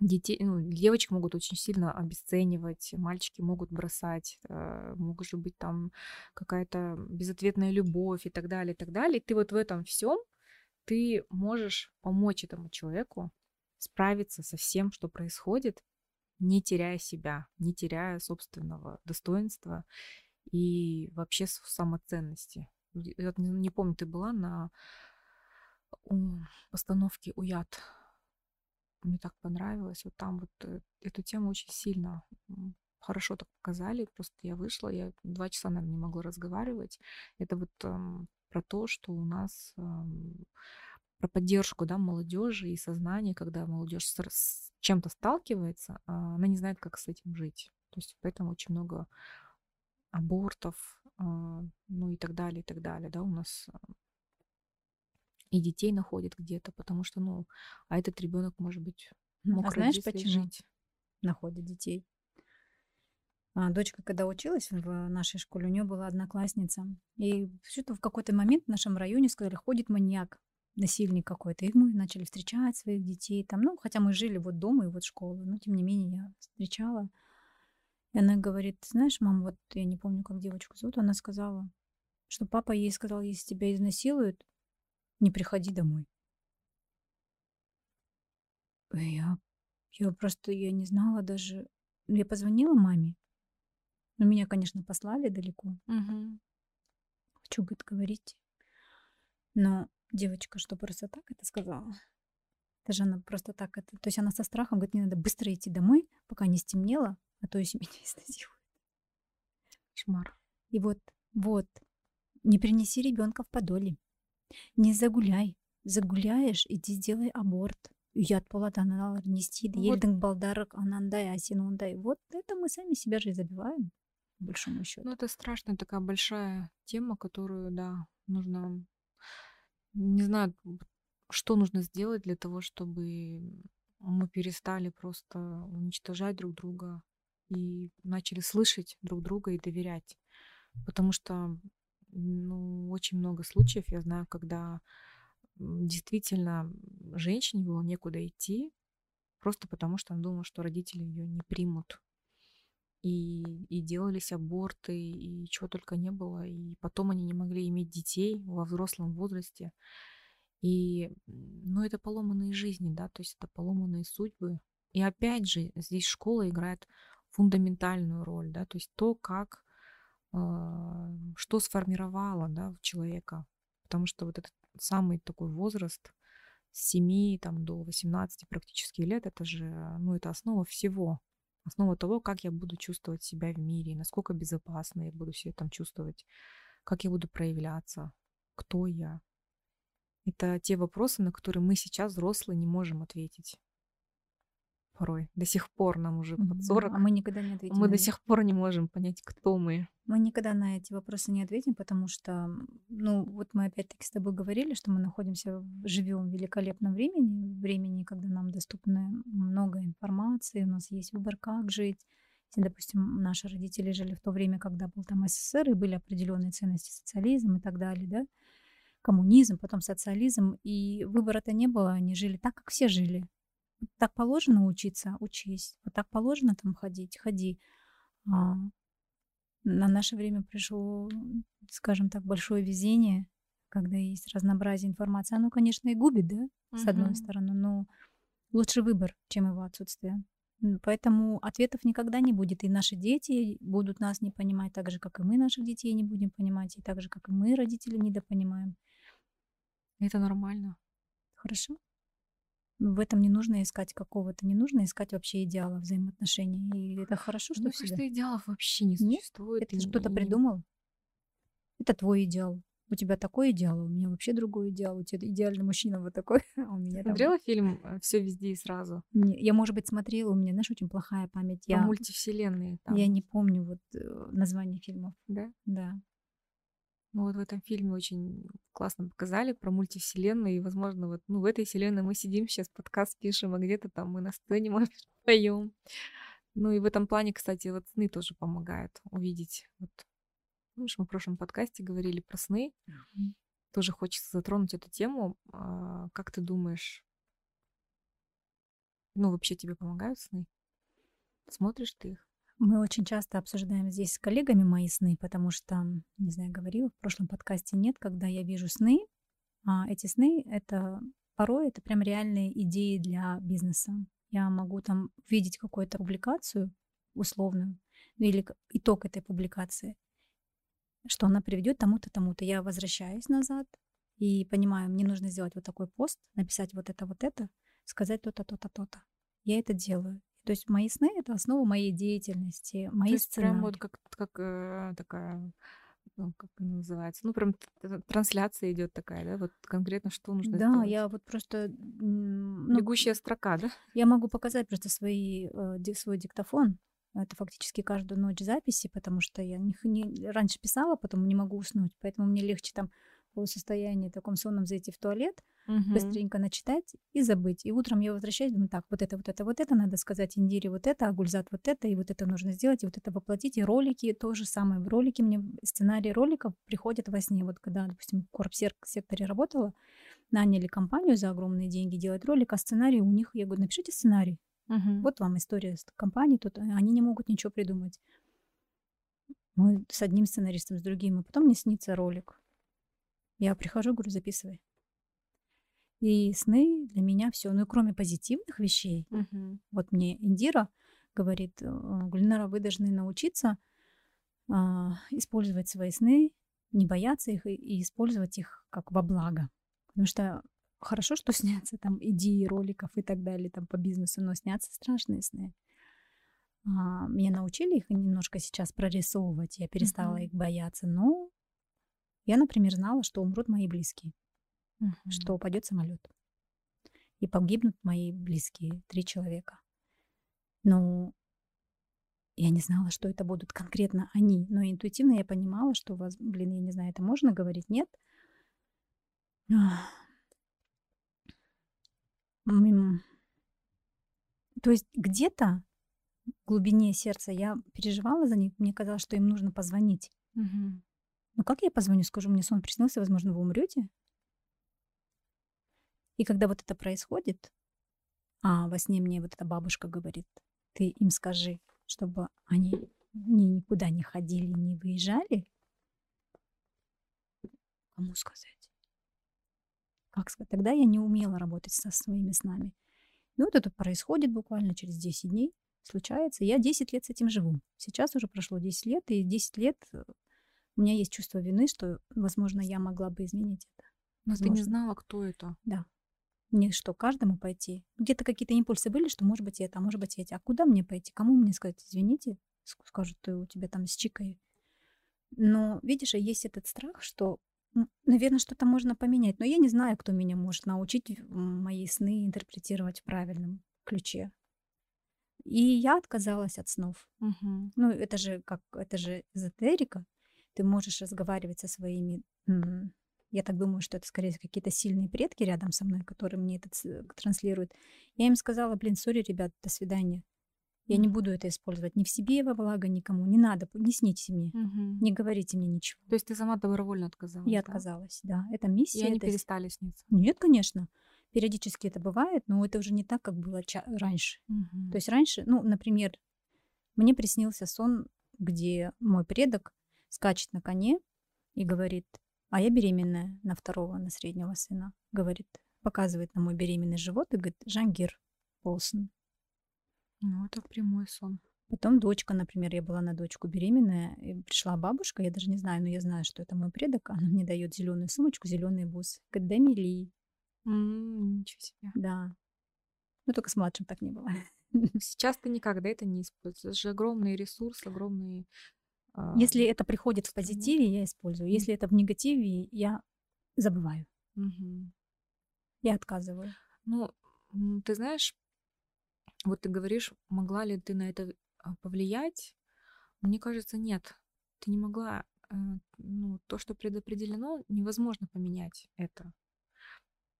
детей, ну, девочек могут очень сильно обесценивать, мальчики могут бросать, э, же быть там какая-то безответная любовь и так далее, и так далее. И ты вот в этом всем ты можешь помочь этому человеку справиться со всем, что происходит, не теряя себя, не теряя собственного достоинства и вообще самоценности. Я не помню, ты была на постановке «Уят» мне так понравилось. Вот там вот э, эту тему очень сильно хорошо так показали. Просто я вышла, я два часа, наверное, не могла разговаривать. Это вот эм, про то, что у нас эм, про поддержку да, молодежи и сознания, когда молодежь с, с чем-то сталкивается, э, она не знает, как с этим жить. То есть поэтому очень много абортов, э, ну и так далее, и так далее, да, у нас и детей находят где-то, потому что, ну, а этот ребенок может быть мог а знаешь почему жить. находят детей? А, дочка, когда училась в нашей школе, у нее была одноклассница. И что-то в какой-то момент в нашем районе сказали, ходит маньяк, насильник какой-то. И мы начали встречать своих детей там. Ну, хотя мы жили вот дома и вот школа. Но, тем не менее, я встречала. И она говорит, знаешь, мам, вот я не помню, как девочку зовут, она сказала, что папа ей сказал, если тебя изнасилуют, не приходи домой. Я, я просто, я не знала даже. Я позвонила маме. Но меня, конечно, послали далеко. Угу. Хочу, говорит, говорить. Но девочка, что просто так это сказала. Даже она просто так это... То есть она со страхом говорит, мне надо быстро идти домой, пока не стемнело, а то если [LAUGHS] меня изнасилуют. Шмар. И вот, вот, не принеси ребенка в подоле. Не загуляй. Загуляешь, иди сделай аборт. Уят болады аналар не істейді вот. елдің балдары анандай а сен ондай вот это мы сами себя же и забиваем по большому счету ну это страшная такая большая тема которую да нужно не знаю что нужно сделать для того чтобы мы перестали просто уничтожать друг друга и начали слышать друг друга и доверять потому что ну, очень много случаев я знаю, когда действительно женщине было некуда идти, просто потому что она думала, что родители ее не примут. И, и делались аборты, и чего только не было. И потом они не могли иметь детей во взрослом возрасте. И, ну, это поломанные жизни, да, то есть это поломанные судьбы. И опять же, здесь школа играет фундаментальную роль, да, то есть то, как что сформировало да, человека. Потому что вот этот самый такой возраст с 7 там, до 18 практически лет, это же, ну, это основа всего. Основа того, как я буду чувствовать себя в мире, насколько безопасно я буду себя там чувствовать, как я буду проявляться, кто я. Это те вопросы, на которые мы сейчас, взрослые, не можем ответить порой. До сих пор нам уже под 40. А мы никогда не ответим. Мы до сих пор не можем понять, кто мы. Мы никогда на эти вопросы не ответим, потому что, ну, вот мы опять-таки с тобой говорили, что мы находимся, живем в великолепном времени, времени, когда нам доступно много информации, у нас есть выбор, как жить. Если, допустим, наши родители жили в то время, когда был там СССР, и были определенные ценности, социализм и так далее, да, коммунизм, потом социализм, и выбора-то не было, они жили так, как все жили так положено учиться, учись. Вот так положено там ходить, ходи. А на наше время пришло, скажем так, большое везение, когда есть разнообразие информации. Оно, конечно, и губит, да, с угу. одной стороны, но лучше выбор, чем его отсутствие. Поэтому ответов никогда не будет. И наши дети будут нас не понимать так же, как и мы наших детей не будем понимать, и так же, как и мы, родители, недопонимаем. Это нормально. Хорошо? В этом не нужно искать какого-то, не нужно искать вообще идеала взаимоотношений. И это хорошо, что Мне в себе. кажется, идеалов вообще не Нет? существует. Это и- что-то и- придумал? Это твой идеал. У тебя такой идеал, а у меня вообще другой идеал. У тебя идеальный мужчина вот такой, [LAUGHS] а у меня там... Смотрела фильм Все везде и сразу? Не, Я, может быть, смотрела, у меня, знаешь, очень плохая память. Про Я, мультивселенные там. я не помню вот э, название фильмов. Да? Да. Ну вот в этом фильме очень классно показали про мультивселенную, и, возможно, вот ну, в этой вселенной мы сидим сейчас, подкаст пишем, а где-то там мы на сцене, [LAUGHS] может, поем. Ну и в этом плане, кстати, вот сны тоже помогают увидеть. Вот, помнишь, мы в прошлом подкасте говорили про сны. Тоже хочется затронуть эту тему. А, Как ты думаешь, ну вообще тебе помогают сны? Смотришь ты их? Мы очень часто обсуждаем здесь с коллегами мои сны, потому что, не знаю, говорила, в прошлом подкасте нет, когда я вижу сны, а эти сны — это порой это прям реальные идеи для бизнеса. Я могу там видеть какую-то публикацию условную ну, или итог этой публикации, что она приведет тому-то, тому-то. Я возвращаюсь назад и понимаю, мне нужно сделать вот такой пост, написать вот это, вот это, сказать то-то, то-то, то-то. Я это делаю. То есть мои сны — это основа моей деятельности, мои То есть прям вот как, как э, такая, ну, как она называется, ну прям трансляция идет такая, да, вот конкретно что нужно Да, сделать. я вот просто, ну, Бегущая строка, да? я могу показать просто свои, э, свой диктофон. Это фактически каждую ночь записи, потому что я не, не- раньше писала, потом не могу уснуть, поэтому мне легче там полусостоянии таком сонном зайти в туалет, Мгм. быстренько начитать и забыть. И утром я возвращаюсь, думаю, так, вот это, вот это, вот это надо сказать Индире, вот это, а Гульзат вот это, и вот это нужно сделать, и вот это воплотить. И ролики то же самое. В ролики мне, сценарии роликов приходят во сне. Вот когда, допустим, в корп-секторе работала, наняли компанию за огромные деньги делать ролик, а сценарий у них, я говорю, напишите сценарий. Мгм. Вот вам история с компанией, тут они не могут ничего придумать. Мы с одним сценаристом, с другим, и потом мне снится ролик. Я прихожу, говорю, записывай. И сны для меня все. Ну и кроме позитивных вещей, Мгм. вот мне Индира говорит, «Э, Гульнара, вы должны научиться а, использовать свои сны, не бояться их и, и использовать их как во благо. Потому что хорошо, что [LAUGHS] снятся там идеи роликов и так далее там по бизнесу, но снятся страшные сны. А, меня научили их немножко сейчас прорисовывать, я перестала Мгм. их бояться, но я, например, знала, что умрут мои близкие Мгм. что упадет самолет. И погибнут мои близкие, три человека. Но я не знала, что это будут конкретно они. Но интуитивно я понимала, что, воз- блин, я не знаю, это можно говорить, нет? [SIGHS] То есть где-то в глубине сердца я переживала за них, мне казалось, что им нужно позвонить. Мгм. Ну как я позвоню, скажу, мне сон приснился, возможно, вы умрете? И когда вот это происходит, а во сне мне вот эта бабушка говорит, ты им скажи, чтобы они ни- никуда не ходили, не выезжали. Кому сказать? Как сказать? Тогда я не умела работать со своими снами. Ну, вот это происходит буквально через 10 дней, случается. Я 10 лет с этим живу. Сейчас уже прошло 10 лет, и 10 лет э, у меня есть чувство вины, что, возможно, я могла бы изменить это. Но ты не Возможно. знала, кто это. Да. Мне что, каждому пойти? Где-то какие-то импульсы были, что может быть это, а может быть эти. А куда мне пойти? Кому мне сказать, извините? Ск- Скажут, ты у тебя там с чикой. Но, видишь, есть этот страх, что, наверное, что-то можно поменять. Но я не знаю, кто меня может научить мои сны интерпретировать в правильном ключе. И я отказалась от снов. Мгм. Ну, это же как, это же эзотерика. Ты можешь разговаривать со своими... Я так думаю, что это, скорее, какие-то сильные предки рядом со мной, которые мне это ц- транслируют. Я им сказала, блин, сори, ребят, до свидания. Я не буду это использовать ни в себе во благо, никому. Не надо, не сните мне, Мгм. не говорите мне ничего. То есть ты сама добровольно отказалась, Я да? отказалась, да. Это И миссия. они это перестали сниться. Нет, конечно. Периодически это бывает, но это уже не так, как было ча- раньше. Мгм. То есть раньше, ну, например, мне приснился сон, где мой предок скачет на коне и говорит, а я беременная на второго, на среднего сына. Говорит, показывает на мой беременный живот и говорит, Жангир Полсон. Ну, это прямой сон. Потом дочка, например, я была на дочку беременная, и пришла бабушка, я даже не знаю, но я знаю, что это мой предок, она мне дает зеленую сумочку, зеленый бус. Говорит, дай Мили, М, Ничего себе. да. Ну, только с младшим так не было. Сейчас ты никогда это не используешь. Это же огромный ресурс, огромный... А, Если это приходит в позитиве, я использую. Если это в негативе, я забываю. Угу. Я отказываю. Ну, ты знаешь, вот ты говоришь, могла ли ты на это а, повлиять? Мне кажется, нет. Ты не могла. Э, ну, то, что предопределено, невозможно поменять это.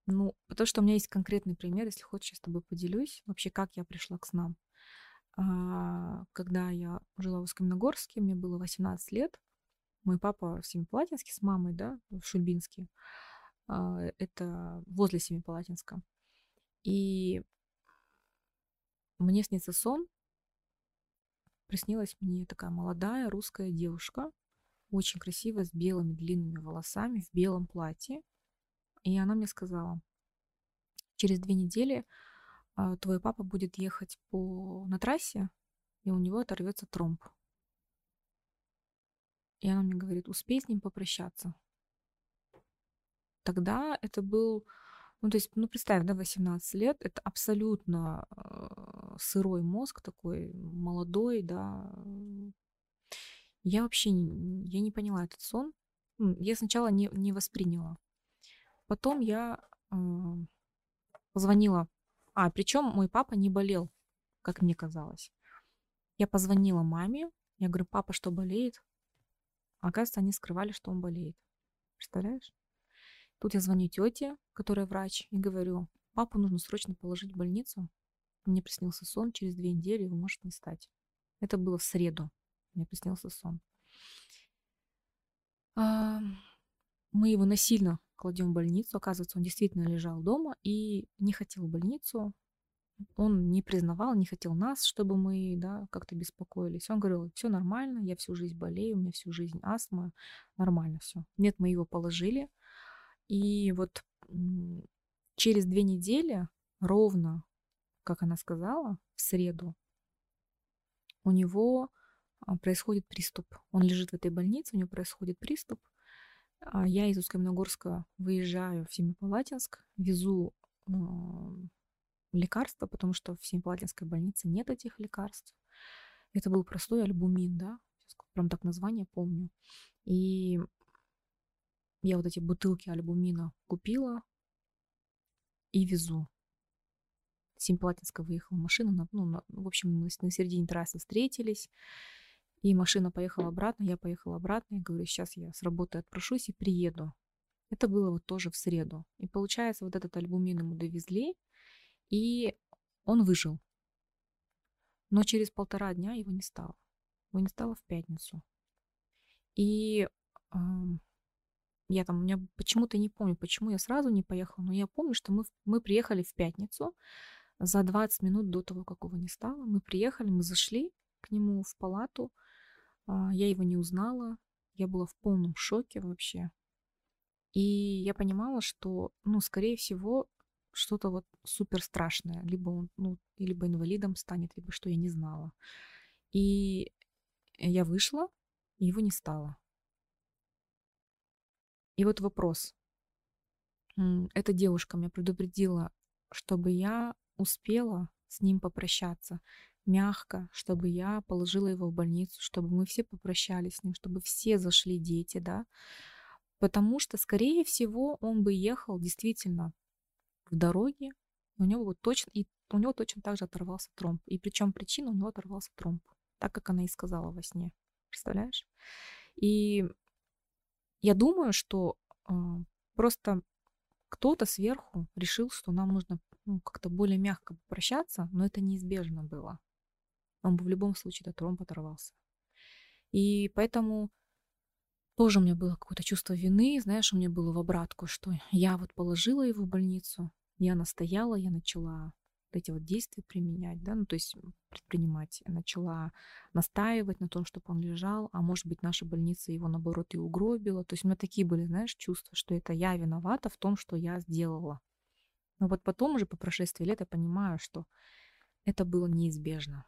Ну, потому что у меня есть конкретный пример, если хочешь, я с тобой поделюсь. Вообще, как я пришла к снам. А, когда я жила в Усть-Каменогорске, мне было 18 лет, мой папа в Семипалатинске с мамой, да, в Шульбинске. А, это возле Семипалатинска. И мне снится сон. Приснилась мне такая молодая русская девушка, очень красивая, с белыми длинными волосами, в белом платье. И она мне сказала, через две недели твой папа будет ехать по, на трассе, и у него оторвется тромб. И она мне говорит, успей с ним попрощаться. Тогда это был, ну то есть, ну представь, да, 18 лет, это абсолютно э, сырой мозг такой, молодой, да. Я вообще не, я не поняла этот сон. Я сначала не, не восприняла. Потом я э, позвонила. А, причем мой папа не болел, как мне казалось. Я позвонила маме. Я говорю, папа, что болеет? А оказывается, они скрывали, что он болеет. Представляешь? Тут я звоню тете, которая врач, и говорю, папу нужно срочно положить в больницу. Мне приснился сон, через две недели его может не стать. Это было в среду. Мне приснился сон. Мы его насильно кладем в больницу. Оказывается, он действительно лежал дома и не хотел в больницу. Он не признавал, не хотел нас, чтобы мы да, как-то беспокоились. Он говорил, все нормально, я всю жизнь болею, у меня всю жизнь астма, нормально все. Нет, мы его положили. И вот через две недели, ровно, как она сказала, в среду, у него а, происходит приступ. Он лежит в этой больнице, у него происходит приступ. А я из Усть-Каменогорска выезжаю в Семипалатинск, везу э, лекарства, потому что в Семипалатинской больнице нет этих лекарств. Это был простой альбумин, да, прям так название помню. И я вот эти бутылки альбумина купила и везу. Семипалатинска выехала машина, на, ну, на, в общем, мы на середине трассы встретились. И машина поехала обратно, я поехала обратно, и говорю, сейчас я с работы отпрошусь и приеду. Это было вот тоже в среду. И получается, вот этот альбумин ему довезли, и он выжил. Но через полтора дня его не стало. Его не стало в пятницу. И э, я там, у меня почему-то не помню, почему я сразу не поехала, но я помню, что мы, мы приехали в пятницу за 20 минут до того, как его не стало. Мы приехали, мы зашли к нему в палату, я его не узнала, я была в полном шоке вообще. И я понимала, что, ну, скорее всего, что-то вот супер страшное. Либо он, ну, либо инвалидом станет, либо что я не знала. И я вышла, его не стало. И вот вопрос. Эта девушка меня предупредила, чтобы я успела с ним попрощаться мягко, чтобы я положила его в больницу, чтобы мы все попрощались с ним, чтобы все зашли дети, да, потому что, скорее всего, он бы ехал действительно в дороге, у него вот точно, и у него точно так же оторвался тромб. И причем причина у него оторвался тромб, так как она и сказала во сне. Представляешь? И я думаю, что э, просто кто-то сверху решил, что нам нужно ну, как-то более мягко попрощаться, но это неизбежно было он бы в любом случае этот тромб оторвался. И поэтому тоже у меня было какое-то чувство вины, знаешь, у меня было в обратку, что я вот положила его в больницу, я настояла, я начала эти вот действия применять, да, ну то есть предпринимать, начала настаивать на том, чтобы он лежал, а может быть наша больница его наоборот и угробила, то есть у меня такие были, знаешь, чувства, что это я виновата в том, что я сделала. Но вот потом уже по прошествии лет я понимаю, что это было неизбежно.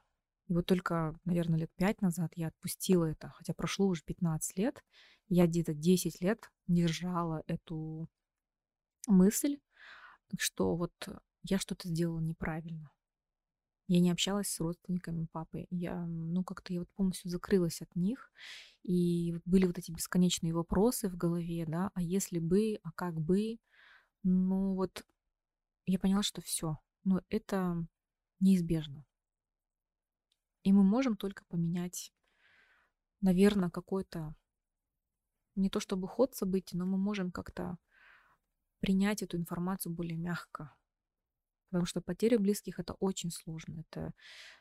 И вот только, наверное, лет пять назад я отпустила это, хотя прошло уже 15 лет. Я где-то 10 лет держала эту мысль, что вот я что-то сделала неправильно. Я не общалась с родственниками папы. Я, ну, как-то я вот полностью закрылась от них. И были вот эти бесконечные вопросы в голове, да, а если бы, а как бы. Ну, вот я поняла, что все. Но это неизбежно. И мы можем только поменять, наверное, какой-то, не то чтобы ход событий, но мы можем как-то принять эту информацию более мягко. Потому что потеря близких это очень сложно. Это,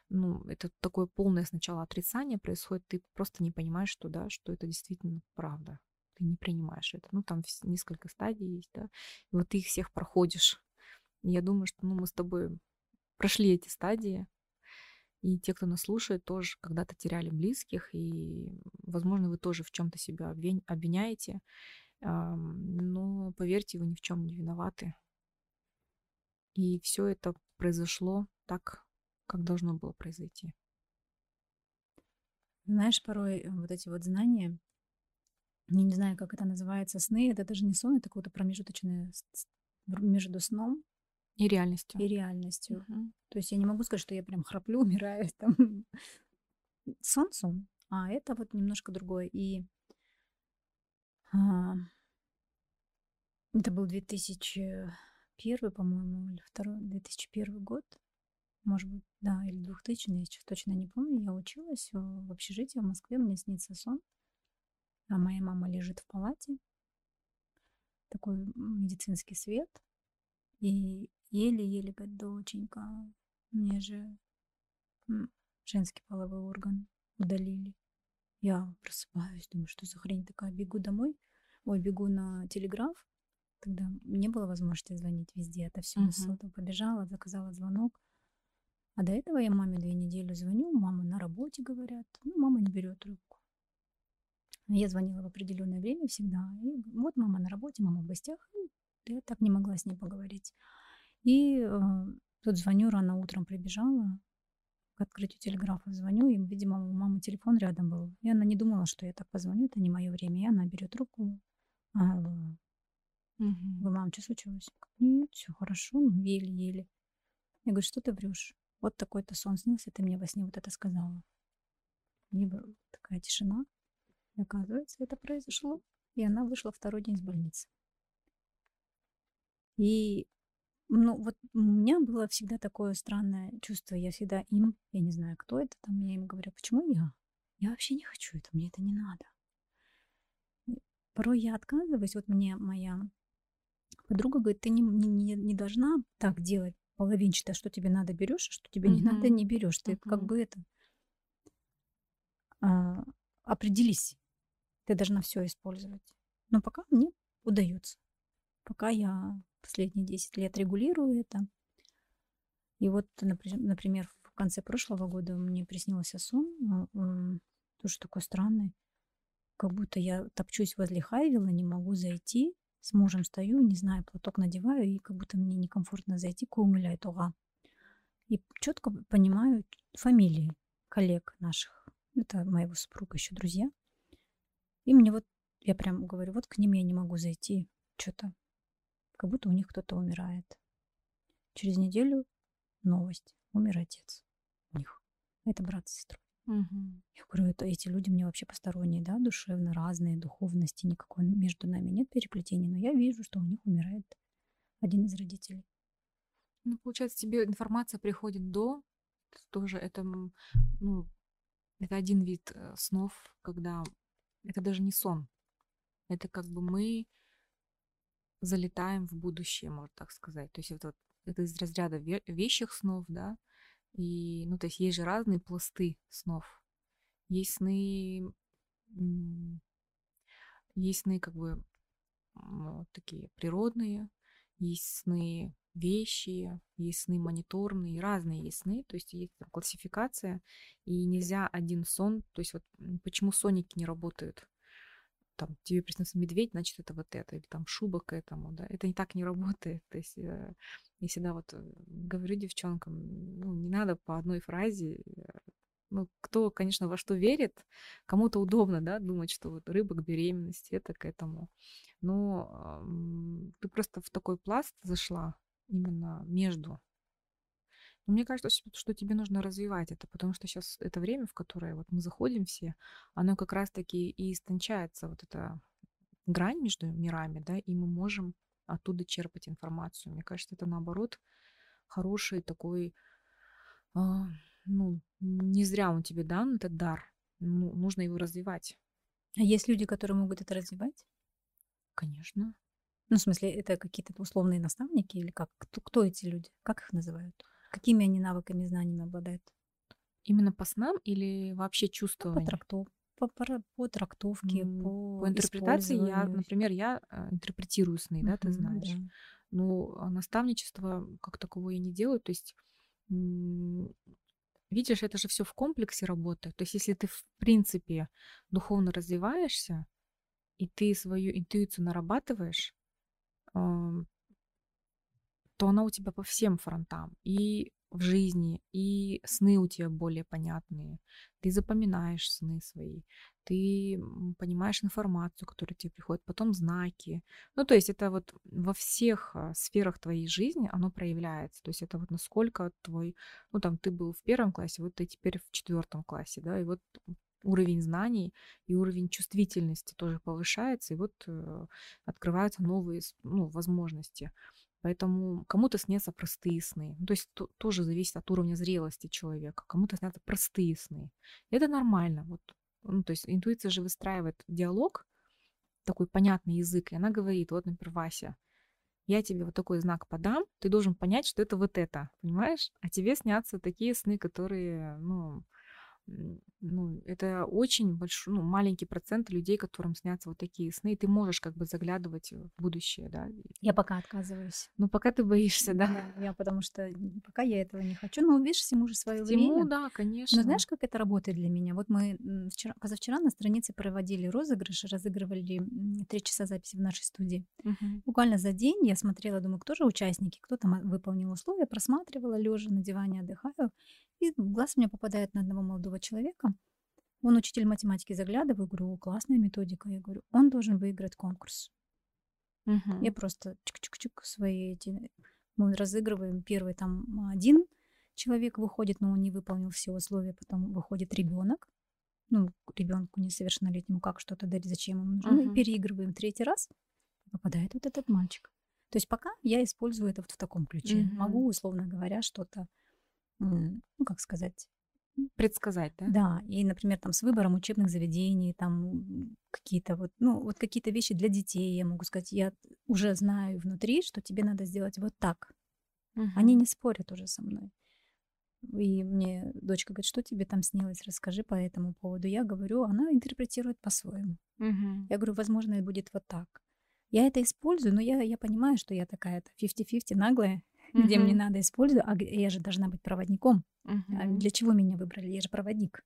ну, это такое полное сначала отрицание происходит. Ты просто не понимаешь, что, да, что это действительно правда. Ты не принимаешь это. Ну, там несколько стадий есть, да. И вот ты их всех проходишь. Я думаю, что ну, мы с тобой прошли эти стадии. И те, кто нас слушает, тоже когда-то теряли близких. И, возможно, вы тоже в чем-то себя обвиняете. Но поверьте, вы ни в чем не виноваты. И все это произошло так, как должно было произойти. Знаешь, порой э, вот эти вот знания, я не знаю, как это называется, сны, это даже не сон, это какое-то промежуточное между сном и реальностью. И реальностью. Угу. То есть я не могу сказать, что я прям храплю, [LAUGHS] умираю. Там. Сон. А это вот немножко другое. И а, это был 2000 первый, по-моему, или второй, 2001 год, может быть, да, или 2000, я сейчас точно не помню. Я училась в общежитии в Москве, мне снится сон, а моя мама лежит в палате, такой медицинский свет, и еле-еле говорит, доченька, мне же женский половой орган удалили. Я просыпаюсь, думаю, что за хрень такая, бегу домой, ой, бегу на телеграф, Тогда не было возможности звонить везде, отовсюду uh-huh. побежала, заказала звонок. А до этого я маме две недели звоню, мама на работе, говорят. Ну, мама не берет трубку. Я звонила в определенное время всегда. И вот мама на работе, мама в гостях. И я так не могла с ней поговорить. И э, тут звоню рано утром, прибежала к открытию телеграфа, звоню, и, видимо, у мамы телефон рядом был. И она не думала, что я так позвоню, это не мое время. И она берет трубку. Алло, Мгм. Вы, мам, что случилось? Нет, все хорошо, ну, еле-еле. Я говорю, что ты врешь? Вот такой-то сон снился, ты мне во сне вот это сказала. И такая тишина. И оказывается, это произошло. И она вышла второй день из больницы. И ну, вот у меня было всегда такое странное чувство. Я всегда им, я не знаю, кто это там, я им говорю, почему я? Я вообще не хочу это, мне это не надо. Порой я отказываюсь. Вот мне моя Подруга говорит, ты не, не, не должна так делать половинчато, что тебе надо берешь, а что тебе не надо не берешь. Ты как бы это а, определись. Ты должна все использовать. Но пока мне удается. Пока я последние 10 лет регулирую это. И вот, например, в конце прошлого года мне приснился сон, тоже такой странный. Как будто я топчусь возле Хайвела, не могу зайти, с мужем стою, не знаю, платок надеваю, и как будто мне некомфортно зайти к умыляй туга. И четко понимаю фамилии коллег наших. Это моего супруга, еще друзья. И мне вот, я прям говорю, вот к ним я не могу зайти. Что-то, как будто у них кто-то умирает. Через неделю новость. Умер отец у них. Это брат с сестрой. Угу. Я говорю, это эти люди мне вообще посторонние, да, душевно разные, духовности, никакой между нами нет переплетений, но я вижу, что у них умирает один из родителей. Ну, получается, тебе информация приходит до, тоже это, ну, это один вид э, снов, когда это даже не сон, это как бы мы залетаем в будущее, можно так сказать. То есть это, это из разряда вещих снов, да, и, ну, то есть есть же разные пласты снов. Есть сны, есть сны как бы вот такие природные, есть сны вещи, есть сны мониторные, разные есть сны, то есть есть там классификация, и нельзя один сон, то есть вот почему соники не работают, там тебе приснился медведь, значит это вот это, или там шуба к этому, да, это не так не работает, то есть э, я всегда вот э, говорю девчонкам, ну, не надо по одной фразе, э, ну, кто, конечно, во что верит, кому-то удобно, да, думать, что вот рыба к беременности, это к этому. Но ты просто в такой пласт зашла, именно между. Но мне кажется, что тебе нужно развивать это, потому что сейчас это время, в которое вот мы заходим все, оно как раз-таки и истончается, вот эта грань между мирами, да, и мы можем оттуда черпать информацию. Мне кажется, это наоборот хороший такой, э, ну, не зря он тебе дан, этот дар. Ну, нужно его развивать. А есть люди, которые могут это развивать? Конечно. Ну, в смысле, это какие-то условные наставники или как? Кто, кто эти люди? Как их называют? Какими они навыками, знаниями обладают? Именно по снам или вообще чувствование? По, трактов, по, по, по трактовке, mm. по, по интерпретации я, например, я э, интерпретирую сны, да, ты знаешь. Да. Ну, а наставничество как таковое я не делаю, то есть видишь, это же все в комплексе работает. То есть, если ты в принципе духовно развиваешься, и ты свою интуицию нарабатываешь, то она у тебя по всем фронтам. И в жизни, и сны у тебя более понятные. Ты запоминаешь сны свои, ты понимаешь информацию, которая тебе приходит, потом знаки. Ну, то есть это вот во всех а, сферах твоей жизни оно проявляется. То есть это вот насколько твой, ну, там, ты был в первом классе, вот ты теперь в четвертом классе, да, и вот уровень знаний и уровень чувствительности тоже повышается, и вот э, открываются новые ну, возможности. Поэтому кому-то снятся простые сны. Ну, то есть то, тоже зависит от уровня зрелости человека. Кому-то снятся простые сны. Это нормально. Вот. Ну, то есть интуиция же выстраивает диалог, такой понятный язык, и она говорит, вот, например, Вася, я тебе вот такой знак подам, ты должен понять, что это вот это, понимаешь? А тебе снятся такие сны, которые, ну, ну, это очень большой, ну, маленький процент людей, которым снятся вот такие сны, и ты можешь как бы заглядывать в будущее, да. Я пока отказываюсь. Ну, пока ты боишься, да. да я потому что пока я этого не хочу, но видишь, всему же свое Всему, время. да, конечно. Но знаешь, как это работает для меня? Вот мы вчера, позавчера на странице проводили розыгрыш, разыгрывали три часа записи в нашей студии. Угу. Буквально за день я смотрела, думаю, кто же участники, кто там выполнил условия, просматривала, лежа на диване отдыхаю, и в глаз мне попадает на одного молодого человека. Он учитель математики, заглядываю, говорю, классная методика. Я говорю, он должен выиграть конкурс. Угу. Я просто чик-чик-чик свои эти... Мы разыгрываем первый там один человек выходит, но он не выполнил все условия, потом выходит ребенок. Ну, ребенку несовершеннолетнему как что-то дать, зачем ему нужно. Uh-huh. Мы переигрываем третий раз, попадает вот этот мальчик. То есть пока я использую это вот в таком ключе. Uh-huh. Могу, условно говоря, что-то ну, как сказать, предсказать, да? Да, и, например, там с выбором учебных заведений, там какие-то вот, ну, вот какие-то вещи для детей, я могу сказать, я уже знаю внутри, что тебе надо сделать вот так. Угу. Они не спорят уже со мной. И мне дочка говорит, что тебе там снилось, расскажи по этому поводу. Я говорю, она интерпретирует по-своему. Угу. Я говорю, возможно, это будет вот так. Я это использую, но я, я понимаю, что я такая-то 50-50 наглая, mm-hmm. где мне надо использовать, а я же должна быть проводником. Mm-hmm. А для чего меня выбрали? Я же проводник.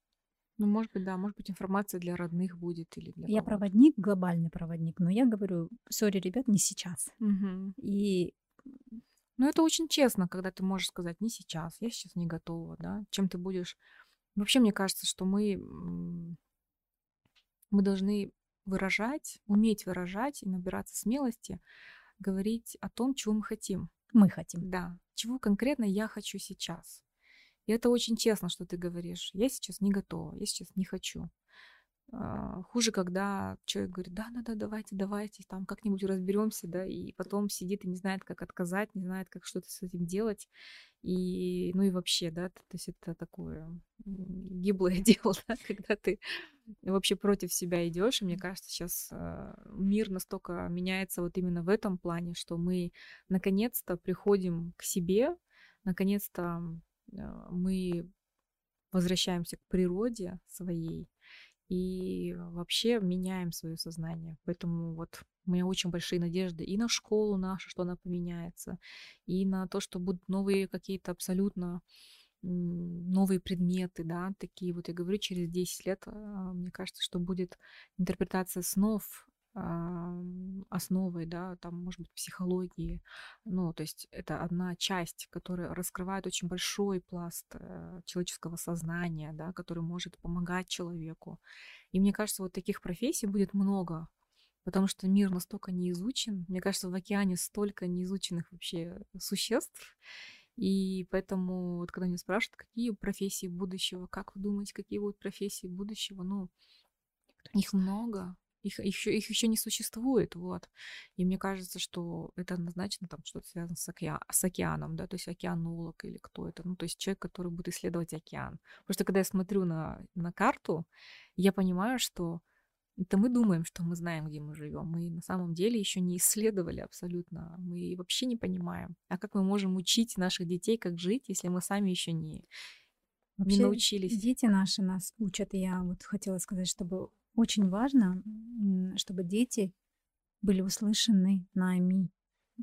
Ну, может быть, да, может быть, информация для родных будет или для Я проводник, глобальный проводник, но я говорю, сори, ребят, не сейчас. Угу. И ну, это очень честно, когда ты можешь сказать, не сейчас, я сейчас не готова, да, чем ты будешь... Вообще, мне кажется, что мы, мы должны выражать, уметь выражать и набираться смелости, говорить о том, чего мы хотим. Мы хотим. Да. Чего конкретно я хочу сейчас. И это очень честно, что ты говоришь. Я сейчас не готова, я сейчас не хочу. А, хуже, когда человек говорит, да, да, да, давайте, давайте, там как-нибудь разберемся, да, и потом сидит и не знает, как отказать, не знает, как что-то с этим делать. И, ну и вообще, да, то есть это такое гиблое [LAUGHS] дело, да, когда ты вообще против себя идешь. И мне кажется, сейчас э, мир настолько меняется вот именно в этом плане, что мы наконец-то приходим к себе, наконец-то э, мы возвращаемся к природе своей, и вообще меняем свое сознание. Поэтому вот у меня очень большие надежды и на школу нашу, что она поменяется, и на то, что будут новые какие-то абсолютно новые предметы, да, такие вот, я говорю, через 10 лет, а, мне кажется, что будет интерпретация снов основой, да, там, может быть, психологии. Ну, то есть это одна часть, которая раскрывает очень большой пласт э, человеческого сознания, да, который может помогать человеку. И мне кажется, вот таких профессий будет много. потому что мир настолько не изучен. Мне кажется, в океане столько неизученных вообще существ. И поэтому, вот когда меня спрашивают, какие профессии будущего, как вы думаете, какие будут профессии будущего, ну, их много, их еще, их еще не существует, вот. И мне кажется, что это однозначно там что-то связано с, океан, с океаном, да, то есть океанолог или кто это, ну, то есть человек, который будет исследовать океан. Потому что когда я смотрю на, на карту, я понимаю, что это мы думаем, что мы знаем, где мы живем. Мы на самом деле еще не исследовали абсолютно. Мы вообще не понимаем. А как мы можем учить наших детей, как жить, если мы сами еще не, Вообще, не научились? Дети наши нас учат. И я вот хотела сказать, чтобы очень важно, чтобы дети были услышаны нами,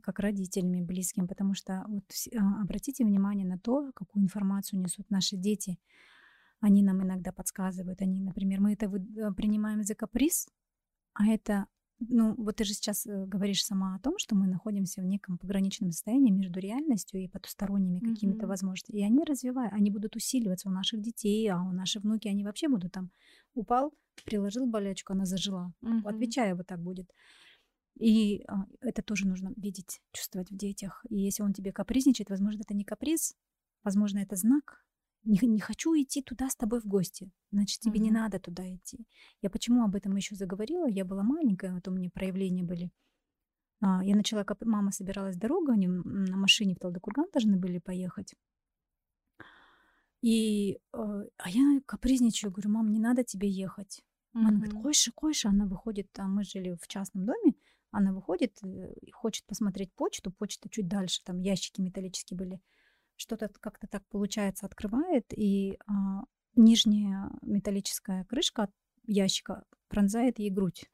как родителями близкими, потому что вот а, обратите внимание на то, какую информацию несут наши дети. Они нам иногда подсказывают, они, например, мы это э, принимаем за каприз, а это, ну, вот ты же сейчас э, говоришь сама о том, что мы находимся в неком пограничном состоянии между реальностью и потусторонними какими-то mm-hmm. возможностями. И они развивают, они будут усиливаться у наших детей, а у наших внуки, они вообще будут там, упал, приложил болячку, она зажила. Mm-hmm. Отвечая, вот так будет. И а, это тоже нужно видеть, чувствовать в детях. И если он тебе капризничает, возможно, это не каприз, возможно, это знак, не, не хочу идти туда с тобой в гости, значит, тебе mm-hmm. не надо туда идти. Я почему об этом еще заговорила? Я была маленькая, вот у меня проявления были. А, я начала, как мама собиралась дорогу, они на машине в Талдыкурган должны были поехать. И а, а я капризничаю, говорю, мам, не надо тебе ехать. Она говорит, койша, койша. Она выходит, а мы жили в частном доме, она выходит э, и хочет посмотреть почту, почта чуть дальше, там ящики металлические были что-то как-то так получается открывает, и а, нижняя металлическая крышка ящика пронзает ей грудь.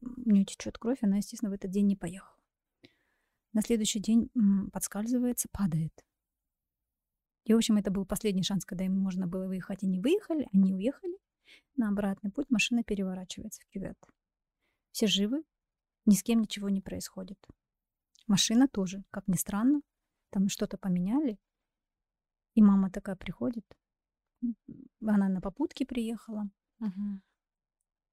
У нее течет кровь, она, естественно, в этот день не поехала. На следующий день подскальзывается, падает. И, в общем, это был последний шанс, когда им можно было выехать. Они выехали, они уехали. На обратный путь машина переворачивается в кювет. Все живы, ни с кем ничего не происходит. Машина тоже, как ни странно, там что-то поменяли. И мама такая приходит, она на попутке приехала. Угу.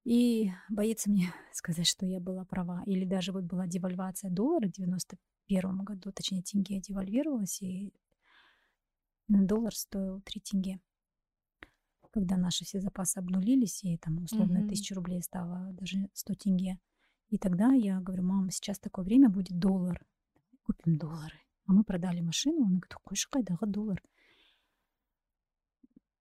И боится мне [LAUGHS] сказать, что я была права. Или даже вот была девальвация доллара в 91 году, точнее, тенге девальвировалась, и доллар стоил 3 тенге. Когда наши все запасы обнулились, и там условно тысяча рублей стало даже 100 тенге. И тогда я говорю, мама, сейчас такое время будет доллар. Купим доллары. А мы продали машину, он говорит, какой шкайдага доллар.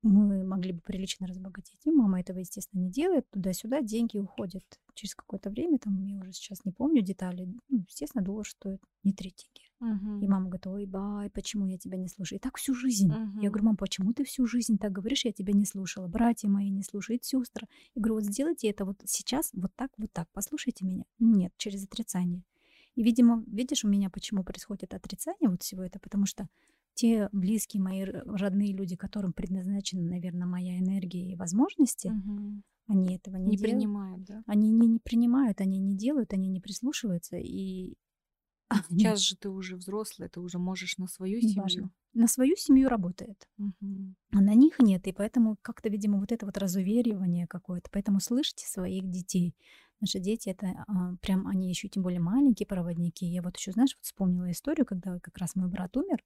Мы могли бы прилично разбогатеть. И мама этого, естественно, не делает. Туда-сюда деньги уходят. Через какое-то время, там, я уже сейчас не помню детали, ну, естественно, доллар стоит не три деньги. Uh-huh. И мама говорит, ой, бай, почему я тебя не слушаю? И так всю жизнь. Uh-huh. Я говорю, мам, почему ты всю жизнь так говоришь, я тебя не слушала? Братья мои не слушают, сестры. Я говорю, вот сделайте это вот сейчас, вот так, вот так, послушайте меня. Нет, через отрицание. И, видимо, видишь, у меня почему происходит отрицание вот всего это, потому что те близкие мои родные люди, которым предназначена, наверное, моя энергия и возможности, угу. они этого не, не делают. принимают, да? Они не, не принимают, они не делают, они не прислушиваются. И сейчас же ты уже взрослая, ты уже можешь на свою семью. Важно. На свою семью работает. Угу. А на них нет. И поэтому как-то, видимо, вот это вот разуверивание какое-то. Поэтому слышите своих детей. Наши дети это а, прям, они еще тем более маленькие проводники. Я вот еще, знаешь, вот вспомнила историю, когда как раз мой брат умер,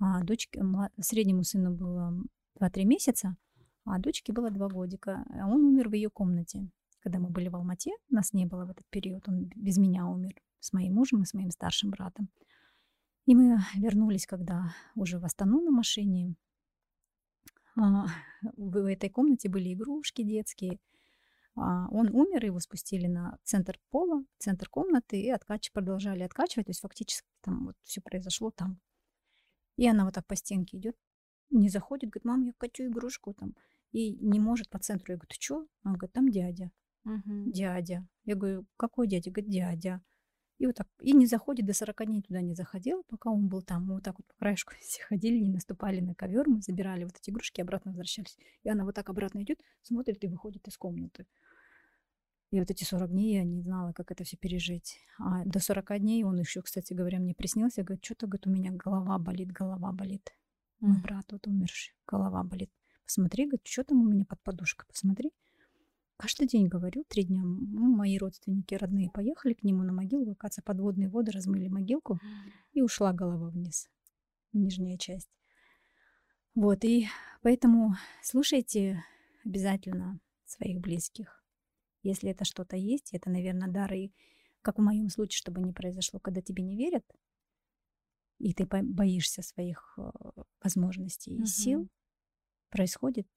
а дочке, среднему сыну было 2-3 месяца, а дочке было 2 годика. А он умер в ее комнате. Когда мы были в Алмате, нас не было в этот период, он без меня умер с моим мужем и с моим старшим братом. И мы вернулись, когда уже в Астану на машине. А, в этой комнате были игрушки детские, а, он умер, его спустили на центр пола, центр комнаты, и откач... продолжали откачивать. То есть фактически там вот все произошло там. И она вот так по стенке идет, не заходит, говорит, мам, я хочу игрушку там. И не может по центру. Я говорю, ты что? Она говорит, там дядя. Угу. Дядя. Я говорю, какой дядя? Говорит, дядя. И вот так, и не заходит, до 40 дней туда не заходил, пока он был там. Мы вот так вот по краешку [LAUGHS] все ходили, не наступали на ковер, мы забирали вот эти игрушки, обратно возвращались. И она вот так обратно идет, смотрит и выходит из комнаты. И вот эти 40 дней я не знала, как это все пережить. А до 40 дней он еще, кстати говоря, мне приснился. Говорит, что-то, говорит, у меня голова болит, голова болит. Мой брат вот умерший, голова болит. Посмотри, говорит, что там у меня под подушкой, посмотри. Каждый день говорю, три дня. Ну, мои родственники родные поехали к нему на могилу, оказывается, подводные воды размыли могилку, и ушла голова вниз, нижняя часть. Вот, и поэтому слушайте обязательно своих близких. Если это что-то есть, это, наверное, дары, как в моем случае, чтобы не произошло, когда тебе не верят, и ты боишься своих э, возможностей и угу. сил, происходит,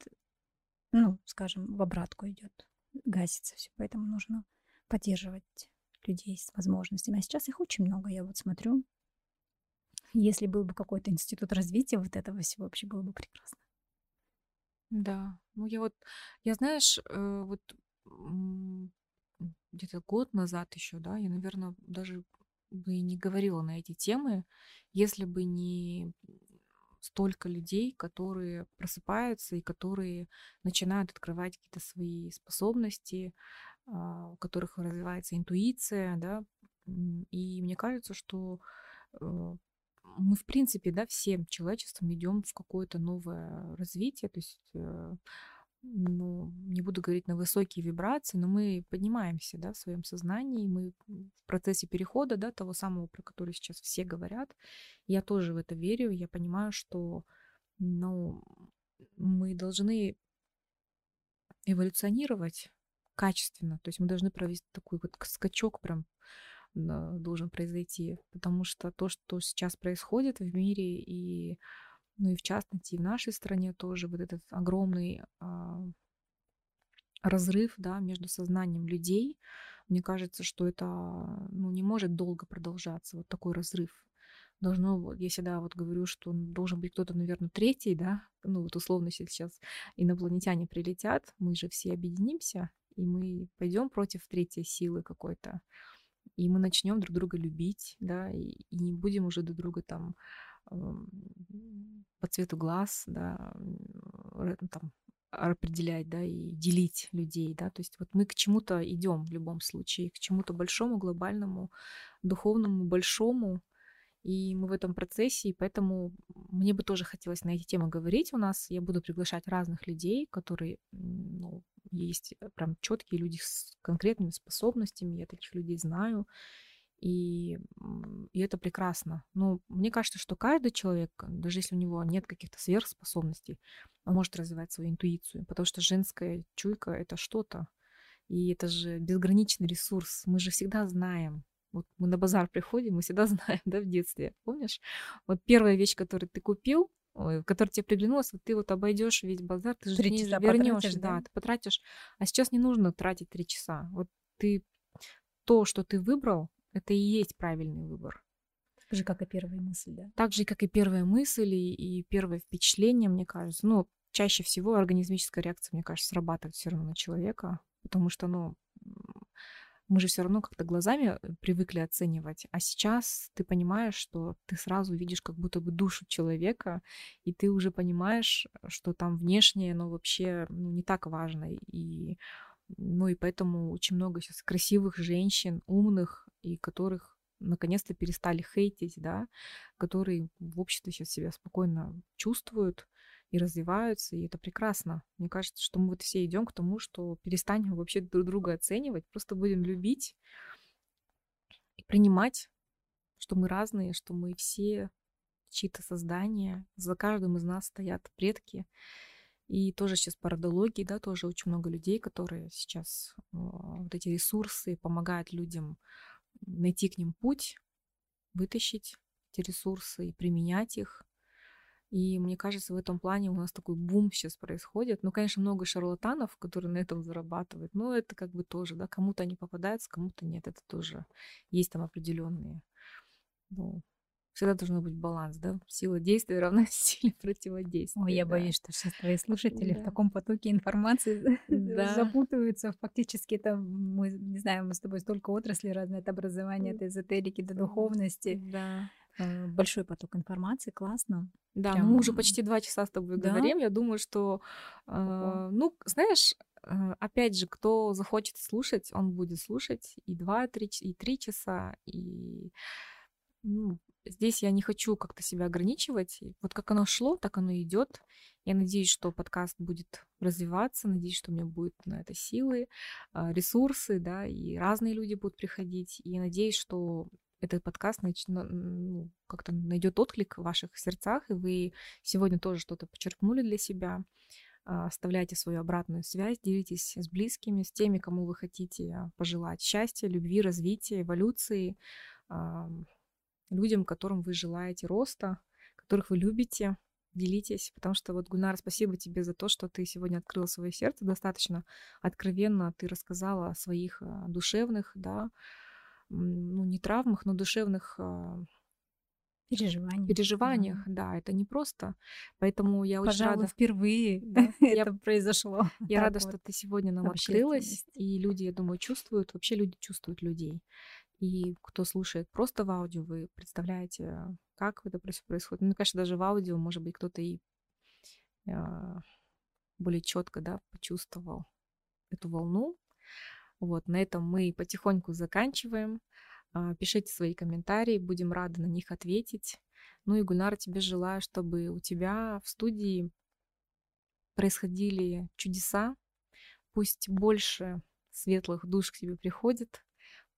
ну, скажем, в обратку идет, гасится все. Поэтому нужно поддерживать людей с возможностями. А сейчас их очень много, я вот смотрю. Если был бы какой-то институт развития вот этого всего, вообще было бы прекрасно. Да, ну я вот, я знаешь, э, вот где-то год назад еще, да, я, наверное, даже бы не говорила на эти темы, если бы не столько людей, которые просыпаются и которые начинают открывать какие-то свои способности, а, у которых развивается интуиция, да, и мне кажется, что э, мы, в принципе, да, всем человечеством идем в какое-то новое развитие, то есть э, ну, не буду говорить на высокие вибрации, но мы поднимаемся, да, в своем сознании, мы в процессе перехода, да, того самого, про который сейчас все говорят. Я тоже в это верю, я понимаю, что, ну, мы должны эволюционировать качественно, то есть мы должны провести такой вот скачок прям должен произойти, потому что то, что сейчас происходит в мире и ну и в частности, и в нашей стране тоже вот этот огромный а, разрыв да, между сознанием людей. Мне кажется, что это ну, не может долго продолжаться, вот такой разрыв. Должно, я всегда вот говорю, что должен быть кто-то, наверное, третий, да, ну вот условно сейчас инопланетяне прилетят, мы же все объединимся, и мы пойдем против третьей силы какой-то, и мы начнем друг друга любить, да, и, и не будем уже друг друга там по цвету глаз, да, там, определять, да, и делить людей, да, то есть вот мы к чему-то идем в любом случае, к чему-то большому, глобальному, духовному, большому, и мы в этом процессе, и поэтому мне бы тоже хотелось на эти темы говорить у нас. Я буду приглашать разных людей, которые, ну, есть прям четкие люди с конкретными способностями, я таких людей знаю, и, и это прекрасно. Но мне кажется, что каждый человек, даже если у него нет каких-то сверхспособностей, он может развивать свою интуицию, потому что женская чуйка — это что-то. И это же безграничный ресурс. Мы же всегда знаем. Вот мы на базар приходим, мы всегда [LAUGHS] знаем, да, в детстве. Помнишь? Вот первая вещь, которую ты купил, которая тебе приглянулась, вот ты вот обойдешь весь базар, ты же три не вернешь, да? да, ты потратишь. А сейчас не нужно тратить три часа. Вот ты то, что ты выбрал, это и есть правильный выбор. Так же, как и первая мысль, да? Так же, как и первая мысль и, и первое впечатление, мне кажется. Ну, чаще всего организмическая реакция, мне кажется, срабатывает все равно на человека, потому что, ну, мы же все равно как-то глазами э, привыкли оценивать, а сейчас ты понимаешь, что ты сразу видишь как будто бы душу человека, и ты уже понимаешь, что там внешнее, но вообще ну, не так важно, и ну и поэтому очень много сейчас красивых женщин, умных, и которых наконец-то перестали хейтить, да, которые в обществе сейчас себя спокойно чувствуют и развиваются, и это прекрасно. Мне кажется, что мы вот все идем к тому, что перестанем вообще друг друга оценивать, просто будем любить и принимать, что мы разные, что мы все чьи-то создания, за каждым из нас стоят предки. И тоже сейчас по родологии, да, тоже очень много людей, которые сейчас вот эти ресурсы помогают людям найти к ним путь, вытащить эти ресурсы и применять их. И мне кажется, в этом плане у нас такой бум сейчас происходит. Ну, конечно, много шарлатанов, которые на этом зарабатывают, но это как бы тоже, да, кому-то они попадаются, кому-то нет. Это тоже есть там определенные ну, всегда должно быть баланс, да? Сила действия равна [LAUGHS] силе противодействия. Ой, я да. боюсь, что сейчас твои слушатели да. в таком потоке информации [LAUGHS] да. запутываются. Фактически это, мы, не знаю, мы с тобой столько отраслей разные, от образования, от эзотерики до духовности. Да. А, большой поток информации, классно. Да, Прям... мы уже почти два часа с тобой да? говорим. Я думаю, что, э, ну, знаешь, опять же, кто захочет слушать, он будет слушать и два, три, и три часа, и ну, здесь я не хочу как-то себя ограничивать. Вот как оно шло, так оно идет. Я надеюсь, что подкаст будет развиваться, надеюсь, что у меня будет на это силы, а, ресурсы, да, и разные люди будут приходить. И надеюсь, что этот подкаст ну, как-то найдет отклик в ваших сердцах, и вы сегодня тоже что-то подчеркнули для себя. А, оставляйте свою обратную связь, делитесь с близкими, с теми, кому вы хотите пожелать счастья, любви, развития, эволюции, людям, которым вы желаете роста, которых вы любите, делитесь, потому что вот, Гульнара, спасибо тебе за то, что ты сегодня открыла свое сердце достаточно откровенно, ты рассказала о своих а, душевных, да, ну, не травмах, но душевных а, переживаниях. переживаниях, да. да, это не просто. Поэтому я очень Пожалуй, рада. впервые [LAUGHS] да, [LAUGHS] это произошло. [LAUGHS] Я рада, что ты сегодня нам открылась, и люди, я думаю, чувствуют, вообще люди чувствуют людей. И кто слушает просто в аудио, вы представляете, как это происходит. Ну, конечно, даже в аудио, может быть, кто-то и э, более четко да, почувствовал эту волну. Вот, на этом мы потихоньку заканчиваем. Э, пишите свои комментарии, будем рады на них ответить. Ну и, Гульнара, тебе желаю, чтобы у тебя в студии происходили чудеса. Пусть больше светлых душ к тебе приходит,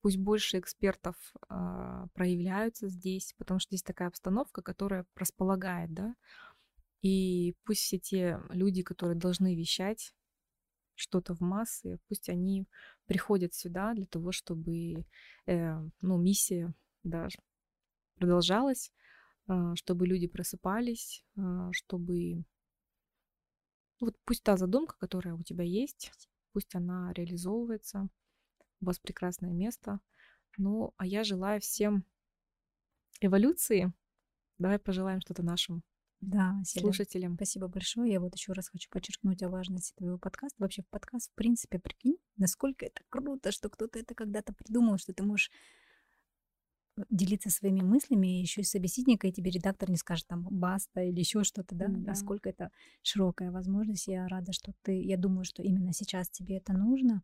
пусть больше экспертов э, проявляются здесь, потому что здесь такая обстановка, которая располагает, да, и пусть все те люди, которые должны вещать что-то в массы, пусть они приходят сюда для того, чтобы, э, ну, миссия даже продолжалась, э, чтобы люди просыпались, э, чтобы вот пусть та задумка, которая у тебя есть, пусть она реализовывается, у вас прекрасное место. Ну, а я желаю всем эволюции. Давай пожелаем что-то нашим да, слушателям. Спасибо большое. Я вот еще раз хочу подчеркнуть о важности твоего подкаста. Вообще в подкаст, в принципе, прикинь, насколько это круто, что кто-то это когда-то придумал, что ты можешь э, делиться своими мыслями, еще и собеседника, и тебе редактор не скажет там баста или еще что-то, да? да, насколько это широкая возможность. Я рада, что ты, я думаю, что именно сейчас тебе это нужно.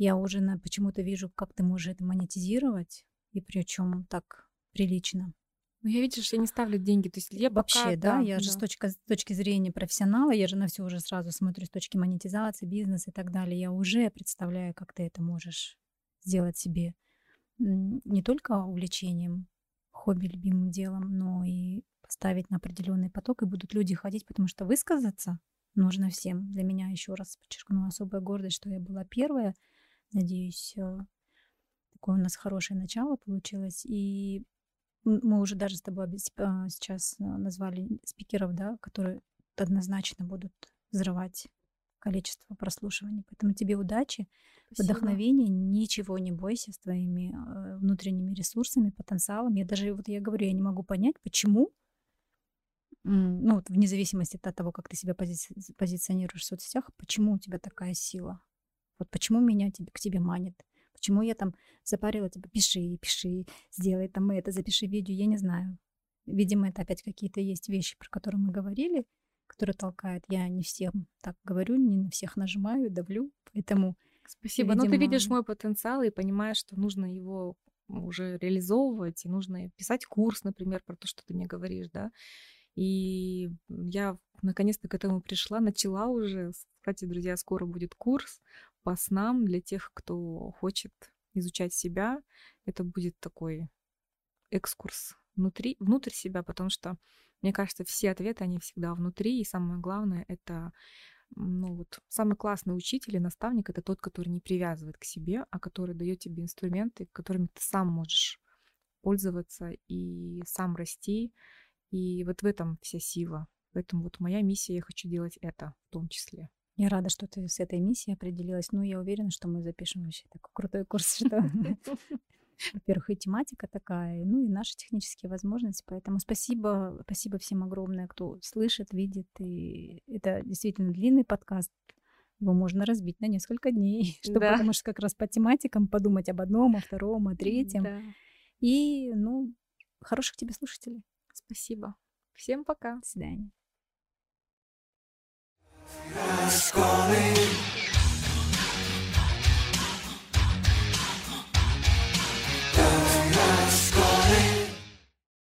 Я уже почему-то вижу, как ты можешь это монетизировать, и причем так прилично. Ну, я видишь, я не ставлю деньги. То есть я Вообще, пока, да, да, я да. же с точки, с точки зрения профессионала, я же на все уже сразу смотрю с точки монетизации, бизнеса и так далее. Я уже представляю, как ты это можешь сделать себе не только увлечением, хобби, любимым делом, но и поставить на определенный поток, и будут люди ходить, потому что высказаться нужно всем. Для меня, еще раз подчеркну, особая гордость, что я была первая, Надеюсь, э, такое у нас хорошее начало получилось. И мы уже даже с тобой а, сейчас э, назвали спикеров, да, которые однозначно будут взрывать количество прослушиваний. Поэтому тебе удачи, Спасибо. вдохновения, ничего не бойся с твоими э, внутренними ресурсами, потенциалом. Я даже, вот я говорю, я не могу понять, почему, ну, вот вне зависимости от того, как ты себя пози- позиционируешь в соцсетях, почему у тебя такая сила. Вот почему меня тебе, к тебе манит? Почему я там запарила тебя, пиши, пиши, сделай там это, запиши видео, я не знаю. Видимо, это опять какие-то есть вещи, про которые мы говорили, которые толкают. Я не всем так говорю, не на всех нажимаю, давлю, поэтому... Спасибо. Видимо... Но ты видишь мой потенциал и понимаешь, что нужно его уже реализовывать, и нужно писать курс, например, про то, что ты мне говоришь, да. И я наконец-то к этому пришла, начала уже. Кстати, друзья, скоро будет курс по снам для тех, кто хочет изучать себя. Это будет такой экскурс внутри, внутрь себя, потому что, мне кажется, все ответы, они всегда внутри, и самое главное, это ну вот самый классный учитель и наставник это тот, который не привязывает к себе, а который дает тебе инструменты, которыми ты сам можешь пользоваться и сам расти. И вот в этом вся сила. Поэтому вот моя миссия, я хочу делать это в том числе. Я рада, что ты с этой миссией определилась. Ну, я уверена, что мы запишем вообще такой крутой курс, что, [LAUGHS] во-первых, и тематика такая, ну и наши технические возможности. Поэтому спасибо, спасибо всем огромное, кто слышит, видит. И это действительно длинный подкаст. Его можно разбить на несколько дней, [LAUGHS] чтобы, да. потому что как раз по тематикам подумать об одном, о втором, о третьем. Да. И, ну, хороших тебе слушателей. Спасибо. Всем пока. До свидания. Calling.